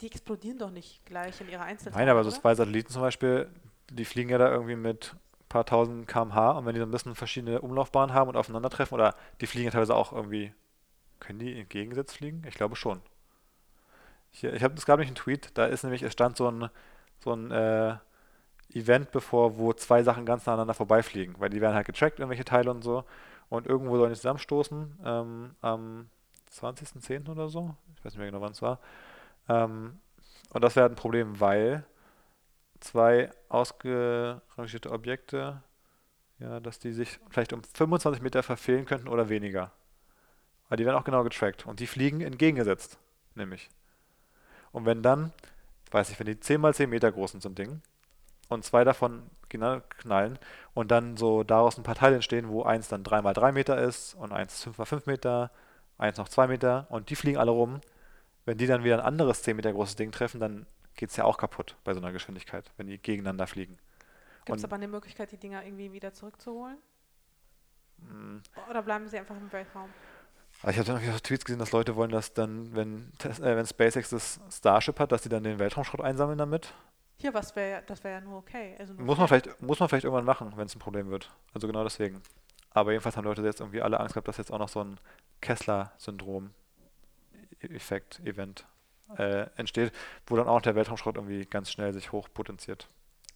Speaker 1: Die explodieren doch nicht gleich in ihrer Einzelteile.
Speaker 2: Nein, aber so zwei Satelliten zum Beispiel, die fliegen ja da irgendwie mit ein paar tausend km/h und wenn die so ein bisschen verschiedene Umlaufbahnen haben und aufeinandertreffen, oder die fliegen ja teilweise auch irgendwie, können die entgegengesetzt fliegen? Ich glaube schon. Hier, ich habe, es gab nämlich einen Tweet, da ist nämlich, es stand so ein, so ein äh, Event bevor, wo zwei Sachen ganz nah aneinander vorbeifliegen, weil die werden halt getrackt, irgendwelche Teile und so, und irgendwo sollen die zusammenstoßen, ähm, am 20.10. oder so, ich weiß nicht mehr genau, wann es war. Ähm, und das wäre ein Problem, weil zwei ausgerangierte Objekte, ja, dass die sich vielleicht um 25 Meter verfehlen könnten oder weniger. Aber die werden auch genau getrackt und die fliegen entgegengesetzt. nämlich. Und wenn dann, weiß ich, wenn die 10 mal 10 Meter groß sind, so ein Ding, und zwei davon genau knallen und dann so daraus ein paar Teile entstehen, wo eins dann 3 mal 3 Meter ist und eins 5 mal 5 Meter, eins noch 2 Meter und die fliegen alle rum. Wenn die dann wieder ein anderes 10 Meter großes Ding treffen, dann geht es ja auch kaputt bei so einer Geschwindigkeit, wenn die gegeneinander fliegen.
Speaker 1: Gibt es aber eine Möglichkeit, die Dinger irgendwie wieder zurückzuholen?
Speaker 2: Mm,
Speaker 1: Oder bleiben sie einfach im Weltraum?
Speaker 2: Aber ich habe dann irgendwie so Tweets gesehen, dass Leute wollen, dass dann, wenn, äh, wenn SpaceX das Starship hat, dass die dann den Weltraumschrott einsammeln damit.
Speaker 1: Hier, was wäre ja, das wäre ja nur okay. Also nur
Speaker 2: Muss man vielleicht, muss man vielleicht irgendwann machen, wenn es ein Problem wird. Also genau deswegen. Aber jedenfalls haben Leute jetzt irgendwie alle Angst gehabt, dass jetzt auch noch so ein Kessler-Syndrom-Effekt, Event äh, entsteht, wo dann auch der Weltraumschrott irgendwie ganz schnell sich hochpotenziert.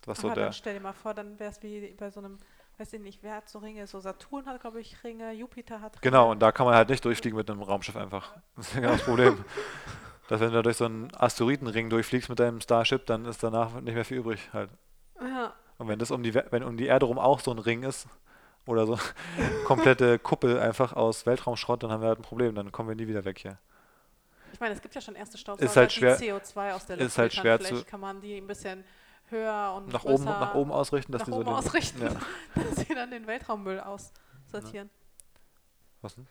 Speaker 2: So
Speaker 1: Aber
Speaker 2: der,
Speaker 1: dann stell dir mal vor, dann wäre es wie bei so einem, weiß ich nicht, wer hat so Ringe? So Saturn hat, glaube ich, Ringe, Jupiter hat Ringe.
Speaker 2: genau, und da kann man halt nicht durchfliegen mit einem Raumschiff einfach. Das ist ja genau das Problem. dass wenn du durch so einen Asteroidenring durchfliegst mit deinem Starship, dann ist danach nicht mehr viel übrig halt.
Speaker 1: Ja,
Speaker 2: Und wenn das um die, We- wenn um die Erde rum auch so ein Ring ist oder so komplette Kuppel einfach aus Weltraumschrott, dann haben wir halt ein Problem, dann kommen wir nie wieder weg hier.
Speaker 1: Ich meine, es gibt ja schon erste Staubsauger,
Speaker 2: Ist halt schwer-
Speaker 1: die CO2 aus der
Speaker 2: ist
Speaker 1: Luft
Speaker 2: halt
Speaker 1: filtern.
Speaker 2: schwer
Speaker 1: Vielleicht
Speaker 2: zu-
Speaker 1: kann man die ein bisschen höher und
Speaker 2: Nach
Speaker 1: größer
Speaker 2: oben, nach oben ausrichten, dass
Speaker 1: nach
Speaker 2: die so
Speaker 1: oben
Speaker 2: den,
Speaker 1: ausrichten,
Speaker 2: Ja.
Speaker 1: dass sie dann den Weltraummüll aussortieren.
Speaker 2: Was denn?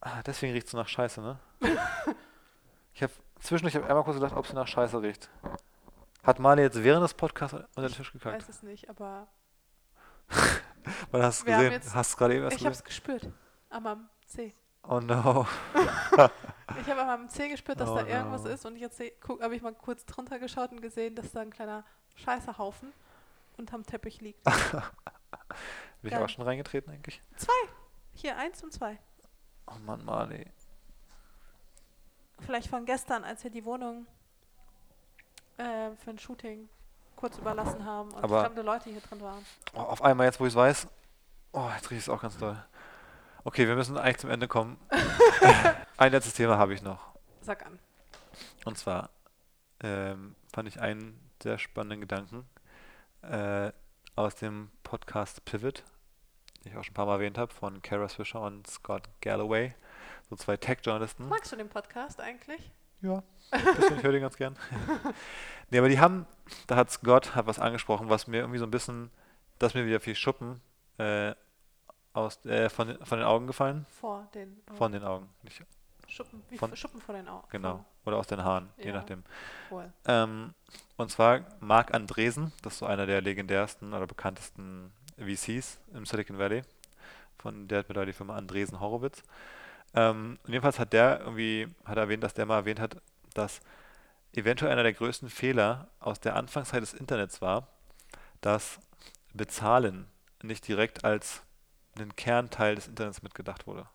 Speaker 2: Ah, deswegen riecht es so nach Scheiße, ne? ich habe zwischendurch hab einmal kurz gedacht, ob sie nach Scheiße riecht. Hat Marley jetzt während des Podcasts unter den Tisch
Speaker 1: Ich
Speaker 2: gekackt?
Speaker 1: weiß es nicht, aber
Speaker 2: Weil hast du
Speaker 1: haben
Speaker 2: gesehen?
Speaker 1: jetzt-
Speaker 2: Hast du gerade eben erst
Speaker 1: ich habe es gespürt. An meinem C.
Speaker 2: Oh no.
Speaker 1: Ich habe an meinem C gespürt, dass
Speaker 2: Oh
Speaker 1: da irgendwas
Speaker 2: no.
Speaker 1: ist und jetzt habe ich mal kurz drunter geschaut und gesehen, dass da ein kleiner Scheißehaufen unterm Teppich liegt.
Speaker 2: Bin ich auch schon reingetreten eigentlich?
Speaker 1: Hier eins und zwei.
Speaker 2: Oh Mann, Marley.
Speaker 1: Vielleicht von gestern, als wir die Wohnung äh, für ein Shooting kurz überlassen haben und
Speaker 2: Aber-
Speaker 1: fremde Leute hier drin waren.
Speaker 2: Oh, auf einmal jetzt, wo ich es weiß. Oh, jetzt riecht es auch ganz doll. Okay, wir müssen eigentlich zum Ende kommen. Ein letztes Thema habe ich noch.
Speaker 1: Sag an.
Speaker 2: Und zwar ähm, fand ich einen sehr spannenden Gedanken äh, aus dem Podcast Pivot, den ich auch schon ein paar Mal erwähnt habe, von Kara Swisher und Scott Galloway. So zwei Tech-Journalisten.
Speaker 1: Magst du den Podcast eigentlich?
Speaker 2: Ja, bisschen, ich höre den ganz gern. nee, aber die haben, da hat Scott hat was angesprochen, was mir irgendwie so ein bisschen, dass mir wieder viel Schuppen äh, aus, äh, von, den- von den Augen gefallen.
Speaker 1: Vor den Augen.
Speaker 2: Von den Augen, nicht
Speaker 1: Schuppen, wie
Speaker 2: von-
Speaker 1: Schuppen vor den Augen.
Speaker 2: genau. Oder aus den Haaren, je
Speaker 1: Ja.
Speaker 2: nachdem.
Speaker 1: Wohl.
Speaker 2: Ähm, und zwar Marc Andresen, das ist so einer der legendärsten oder bekanntesten VCs im Silicon Valley. Von der hat mittlerweile die Firma Andresen Horowitz. Ähm, und jedenfalls hat der irgendwie, hat er erwähnt, dass der mal erwähnt hat, dass eventuell einer der größten Fehler aus der Anfangszeit des Internets war, dass Bezahlen nicht direkt als einen Kernteil des Internets mitgedacht wurde.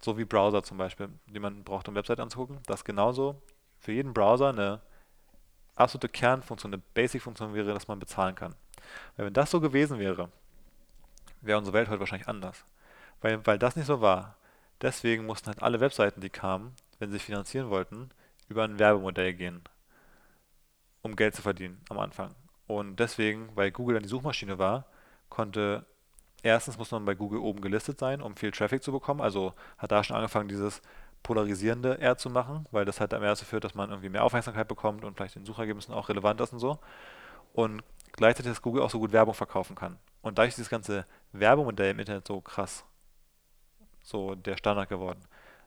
Speaker 2: So wie Browser zum Beispiel, die man braucht, um Website anzugucken, dass genauso für jeden Browser eine absolute Kernfunktion, eine Basic-Funktion wäre, dass man bezahlen kann. Weil wenn das so gewesen wäre, wäre unsere Welt heute wahrscheinlich anders. Weil, weil das nicht so war. Deswegen mussten halt alle Webseiten, die kamen, wenn sie finanzieren wollten, über ein Werbemodell gehen, um Geld zu verdienen am Anfang. Und deswegen, weil Google dann die Suchmaschine war, konnte erstens muss man bei Google oben gelistet sein, um viel Traffic zu bekommen. Also hat da schon angefangen, dieses polarisierende eher zu machen, weil das halt am ersten führt, dass man irgendwie mehr Aufmerksamkeit bekommt und vielleicht den Suchergebnissen auch relevant ist und so. Und gleichzeitig, dass Google auch so gut Werbung verkaufen kann. Und dadurch ist dieses ganze Werbemodell im Internet so krass, so der Standard geworden.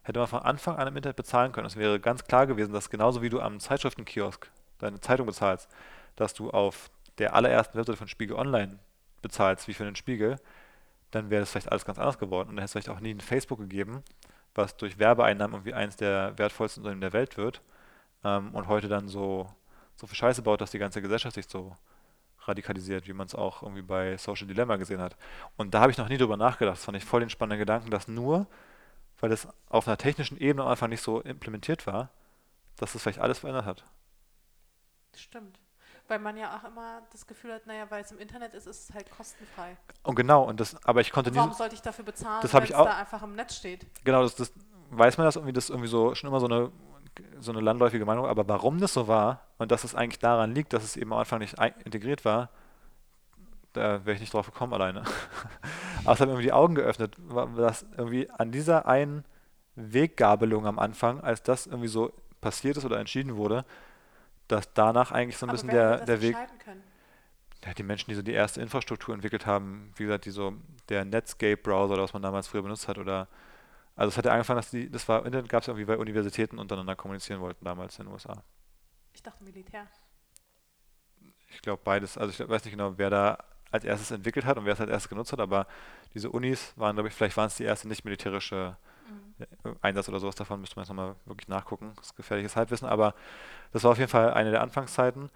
Speaker 2: Hätte man von Anfang an im Internet bezahlen können, es wäre ganz klar gewesen, dass genauso wie du am Zeitschriftenkiosk deine Zeitung bezahlst, dass du auf der allerersten Webseite von Spiegel Online bezahlst, wie für den Spiegel, dann wäre das vielleicht alles ganz anders geworden. Und dann hätte es vielleicht auch nie ein Facebook gegeben, was durch Werbeeinnahmen irgendwie eins der wertvollsten Unternehmen der Welt wird ähm, und heute dann so, so viel Scheiße baut, dass die ganze Gesellschaft sich so radikalisiert, wie man es auch irgendwie bei Social Dilemma gesehen hat. Und da habe ich noch nie drüber nachgedacht. Das fand ich voll den spannenden Gedanken, dass nur, weil es auf einer technischen Ebene Anfang nicht so implementiert war, dass das vielleicht alles verändert hat.
Speaker 1: Stimmt. Weil man ja auch immer das Gefühl hat, naja, weil es im Internet ist, ist es halt kostenfrei.
Speaker 2: Und genau, und das, aber ich konnte nie,
Speaker 1: Warum
Speaker 2: so-
Speaker 1: sollte ich dafür bezahlen,
Speaker 2: Das
Speaker 1: wenn
Speaker 2: hab
Speaker 1: es da einfach im Netz steht?
Speaker 2: genau, das, das weiß man das irgendwie, das ist irgendwie so schon immer so eine so eine landläufige Meinung, aber warum das so war und dass es eigentlich daran liegt, dass es eben am Anfang nicht integriert war, da wäre ich nicht drauf gekommen alleine. Aber es hat mir irgendwie die Augen geöffnet, dass irgendwie an dieser einen Weggabelung am Anfang, als das irgendwie so passiert ist oder entschieden wurde, dass danach eigentlich so ein
Speaker 1: Aber
Speaker 2: bisschen der, der Weg, ja, die Menschen, die so die erste Infrastruktur entwickelt haben, wie gesagt, die so, der Netscape-Browser, was man damals früher benutzt hat, oder, also es hat ja angefangen, dass die, das war, Internet gab es irgendwie, weil Universitäten untereinander kommunizieren wollten damals in den USA.
Speaker 1: Ich dachte Militär.
Speaker 2: Ich glaube beides, also ich glaub, weiß nicht genau, wer da als erstes entwickelt hat und wer es als erstes genutzt hat, aber diese Unis waren, glaube ich, vielleicht waren es die erste nicht militärische
Speaker 1: Mhm.
Speaker 2: Einsatz oder sowas davon, müsste man jetzt nochmal wirklich nachgucken. Das ist gefährliches Halbwissen, aber das war auf jeden Fall eine der Anfangszeiten.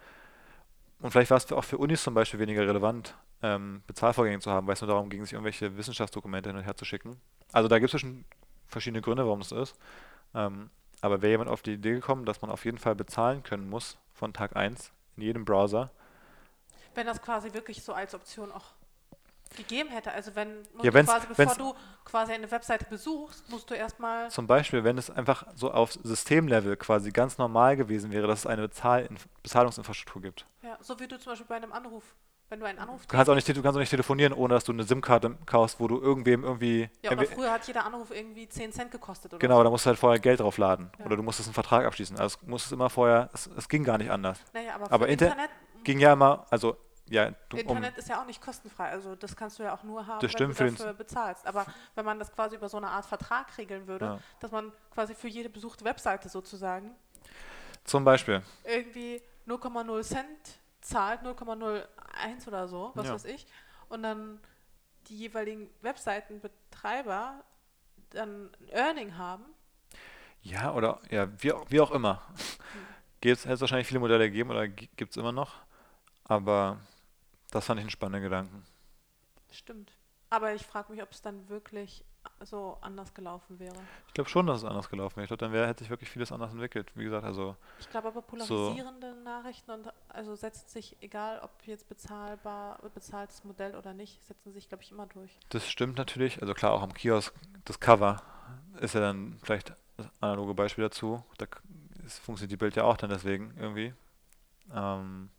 Speaker 2: Und vielleicht war es auch für Unis zum Beispiel weniger relevant, ähm, Bezahlvorgänge zu haben, weil es nur darum ging, sich irgendwelche Wissenschaftsdokumente hin und her zu schicken. Also da gibt es schon verschiedene Gründe, warum so ist. Ähm, aber wäre jemand auf die Idee gekommen, dass man auf jeden Fall bezahlen können muss von Tag 1 in jedem Browser,
Speaker 1: Wenn das quasi wirklich so als Option auch gegeben hätte. Also wenn
Speaker 2: Ja,
Speaker 1: quasi, bevor du quasi eine Webseite besuchst, musst du erstmal.
Speaker 2: Zum Beispiel, wenn es einfach so auf Systemlevel quasi ganz normal gewesen wäre, dass es eine Bezahl Bezahlungsinfrastruktur gibt.
Speaker 1: Ja, so wie du zum Beispiel bei einem Anruf, wenn du einen Anruf
Speaker 2: Du kannst, auch nicht, du kannst auch nicht telefonieren, ohne dass du eine SIM-Karte kaufst, wo du irgendwem irgendwie.
Speaker 1: Ja, oder
Speaker 2: entwe-
Speaker 1: früher hat jeder Anruf irgendwie 10 Cent gekostet oder
Speaker 2: genau,
Speaker 1: so.
Speaker 2: da musst du halt vorher Geld draufladen.
Speaker 1: Ja.
Speaker 2: Oder du musstest einen Vertrag abschließen. Also es musstest immer vorher, es, es ging gar nicht anders.
Speaker 1: Naja, aber,
Speaker 2: aber Inter-
Speaker 1: Internet,
Speaker 2: Ging ja immer, also, ja, du, um,
Speaker 1: Internet ist ja auch nicht kostenfrei. Also das kannst du ja auch nur haben,
Speaker 2: stimmt
Speaker 1: wenn du dafür bezahlst. Aber wenn man das quasi über so eine Art Vertrag regeln würde,
Speaker 2: Ja.
Speaker 1: dass man quasi für jede besuchte Webseite sozusagen
Speaker 2: zum Beispiel.
Speaker 1: irgendwie 0,0 Cent zahlt, 0,01 oder so, was
Speaker 2: Ja.
Speaker 1: weiß ich. Und dann die jeweiligen Webseitenbetreiber dann ein Earning haben.
Speaker 2: Ja, oder ja, wie, auch- wie auch immer. Gibt's, hätte es wahrscheinlich viele Modelle gegeben oder gibt es immer noch. Aber das fand ich einen spannenden Gedanken.
Speaker 1: Stimmt. Aber ich frage mich, ob es dann wirklich so anders gelaufen wäre.
Speaker 2: Ich glaube schon, dass es anders gelaufen wäre. Ich glaube, dann wäre, hätte sich wirklich vieles anders entwickelt. Wie gesagt, also
Speaker 1: Ich glaube aber polarisierende Nachrichten und also setzt sich, egal ob jetzt bezahlbar, bezahltes Modell oder nicht, setzen sich, glaube ich, immer durch.
Speaker 2: das stimmt natürlich. Also klar, auch am Kiosk, das Cover ist ja dann vielleicht das analoge Beispiel dazu. Da funktioniert die Bild ja auch dann deswegen irgendwie. Ähm,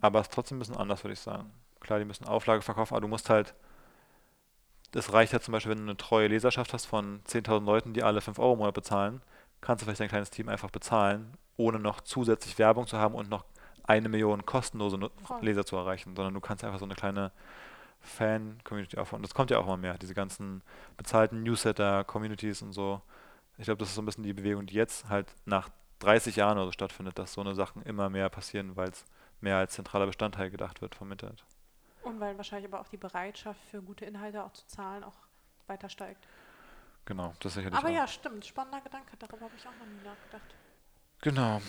Speaker 2: aber es ist trotzdem ein bisschen anders, würde ich sagen. Klar, die müssen Auflage verkaufen, aber du musst halt, das reicht ja zum Beispiel, wenn du eine treue Leserschaft hast von 10.000 Leuten, die alle 5 Euro im Monat bezahlen, kannst du vielleicht dein kleines Team einfach bezahlen, ohne noch zusätzlich Werbung zu haben und noch eine Million kostenlose. Leser zu erreichen, sondern du kannst einfach so eine kleine Fan-Community aufbauen. Das kommt ja auch immer mehr, diese ganzen bezahlten Newsletter, Communities und so. Ich glaube, das ist so ein bisschen die Bewegung, die jetzt halt nach 30 Jahren oder so stattfindet, dass so eine Sachen immer mehr passieren, weil es mehr als zentraler Bestandteil gedacht wird vom Internet.
Speaker 1: Und weil wahrscheinlich aber auch die Bereitschaft für gute Inhalte auch zu zahlen auch weiter steigt.
Speaker 2: Genau, das sicherlich
Speaker 1: Aber
Speaker 2: auch.
Speaker 1: ja, stimmt. Spannender Gedanke. Darüber habe ich auch noch nie nachgedacht.
Speaker 2: Genau.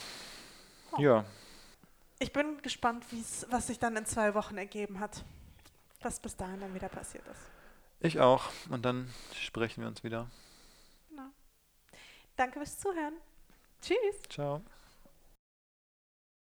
Speaker 1: Oh.
Speaker 2: Ja,
Speaker 1: Ich bin gespannt, wie's, was sich dann in zwei Wochen ergeben hat. Was bis dahin dann wieder passiert ist.
Speaker 2: ich auch. Und dann sprechen wir uns wieder.
Speaker 1: Danke fürs Zuhören. Tschüss.
Speaker 2: Ciao.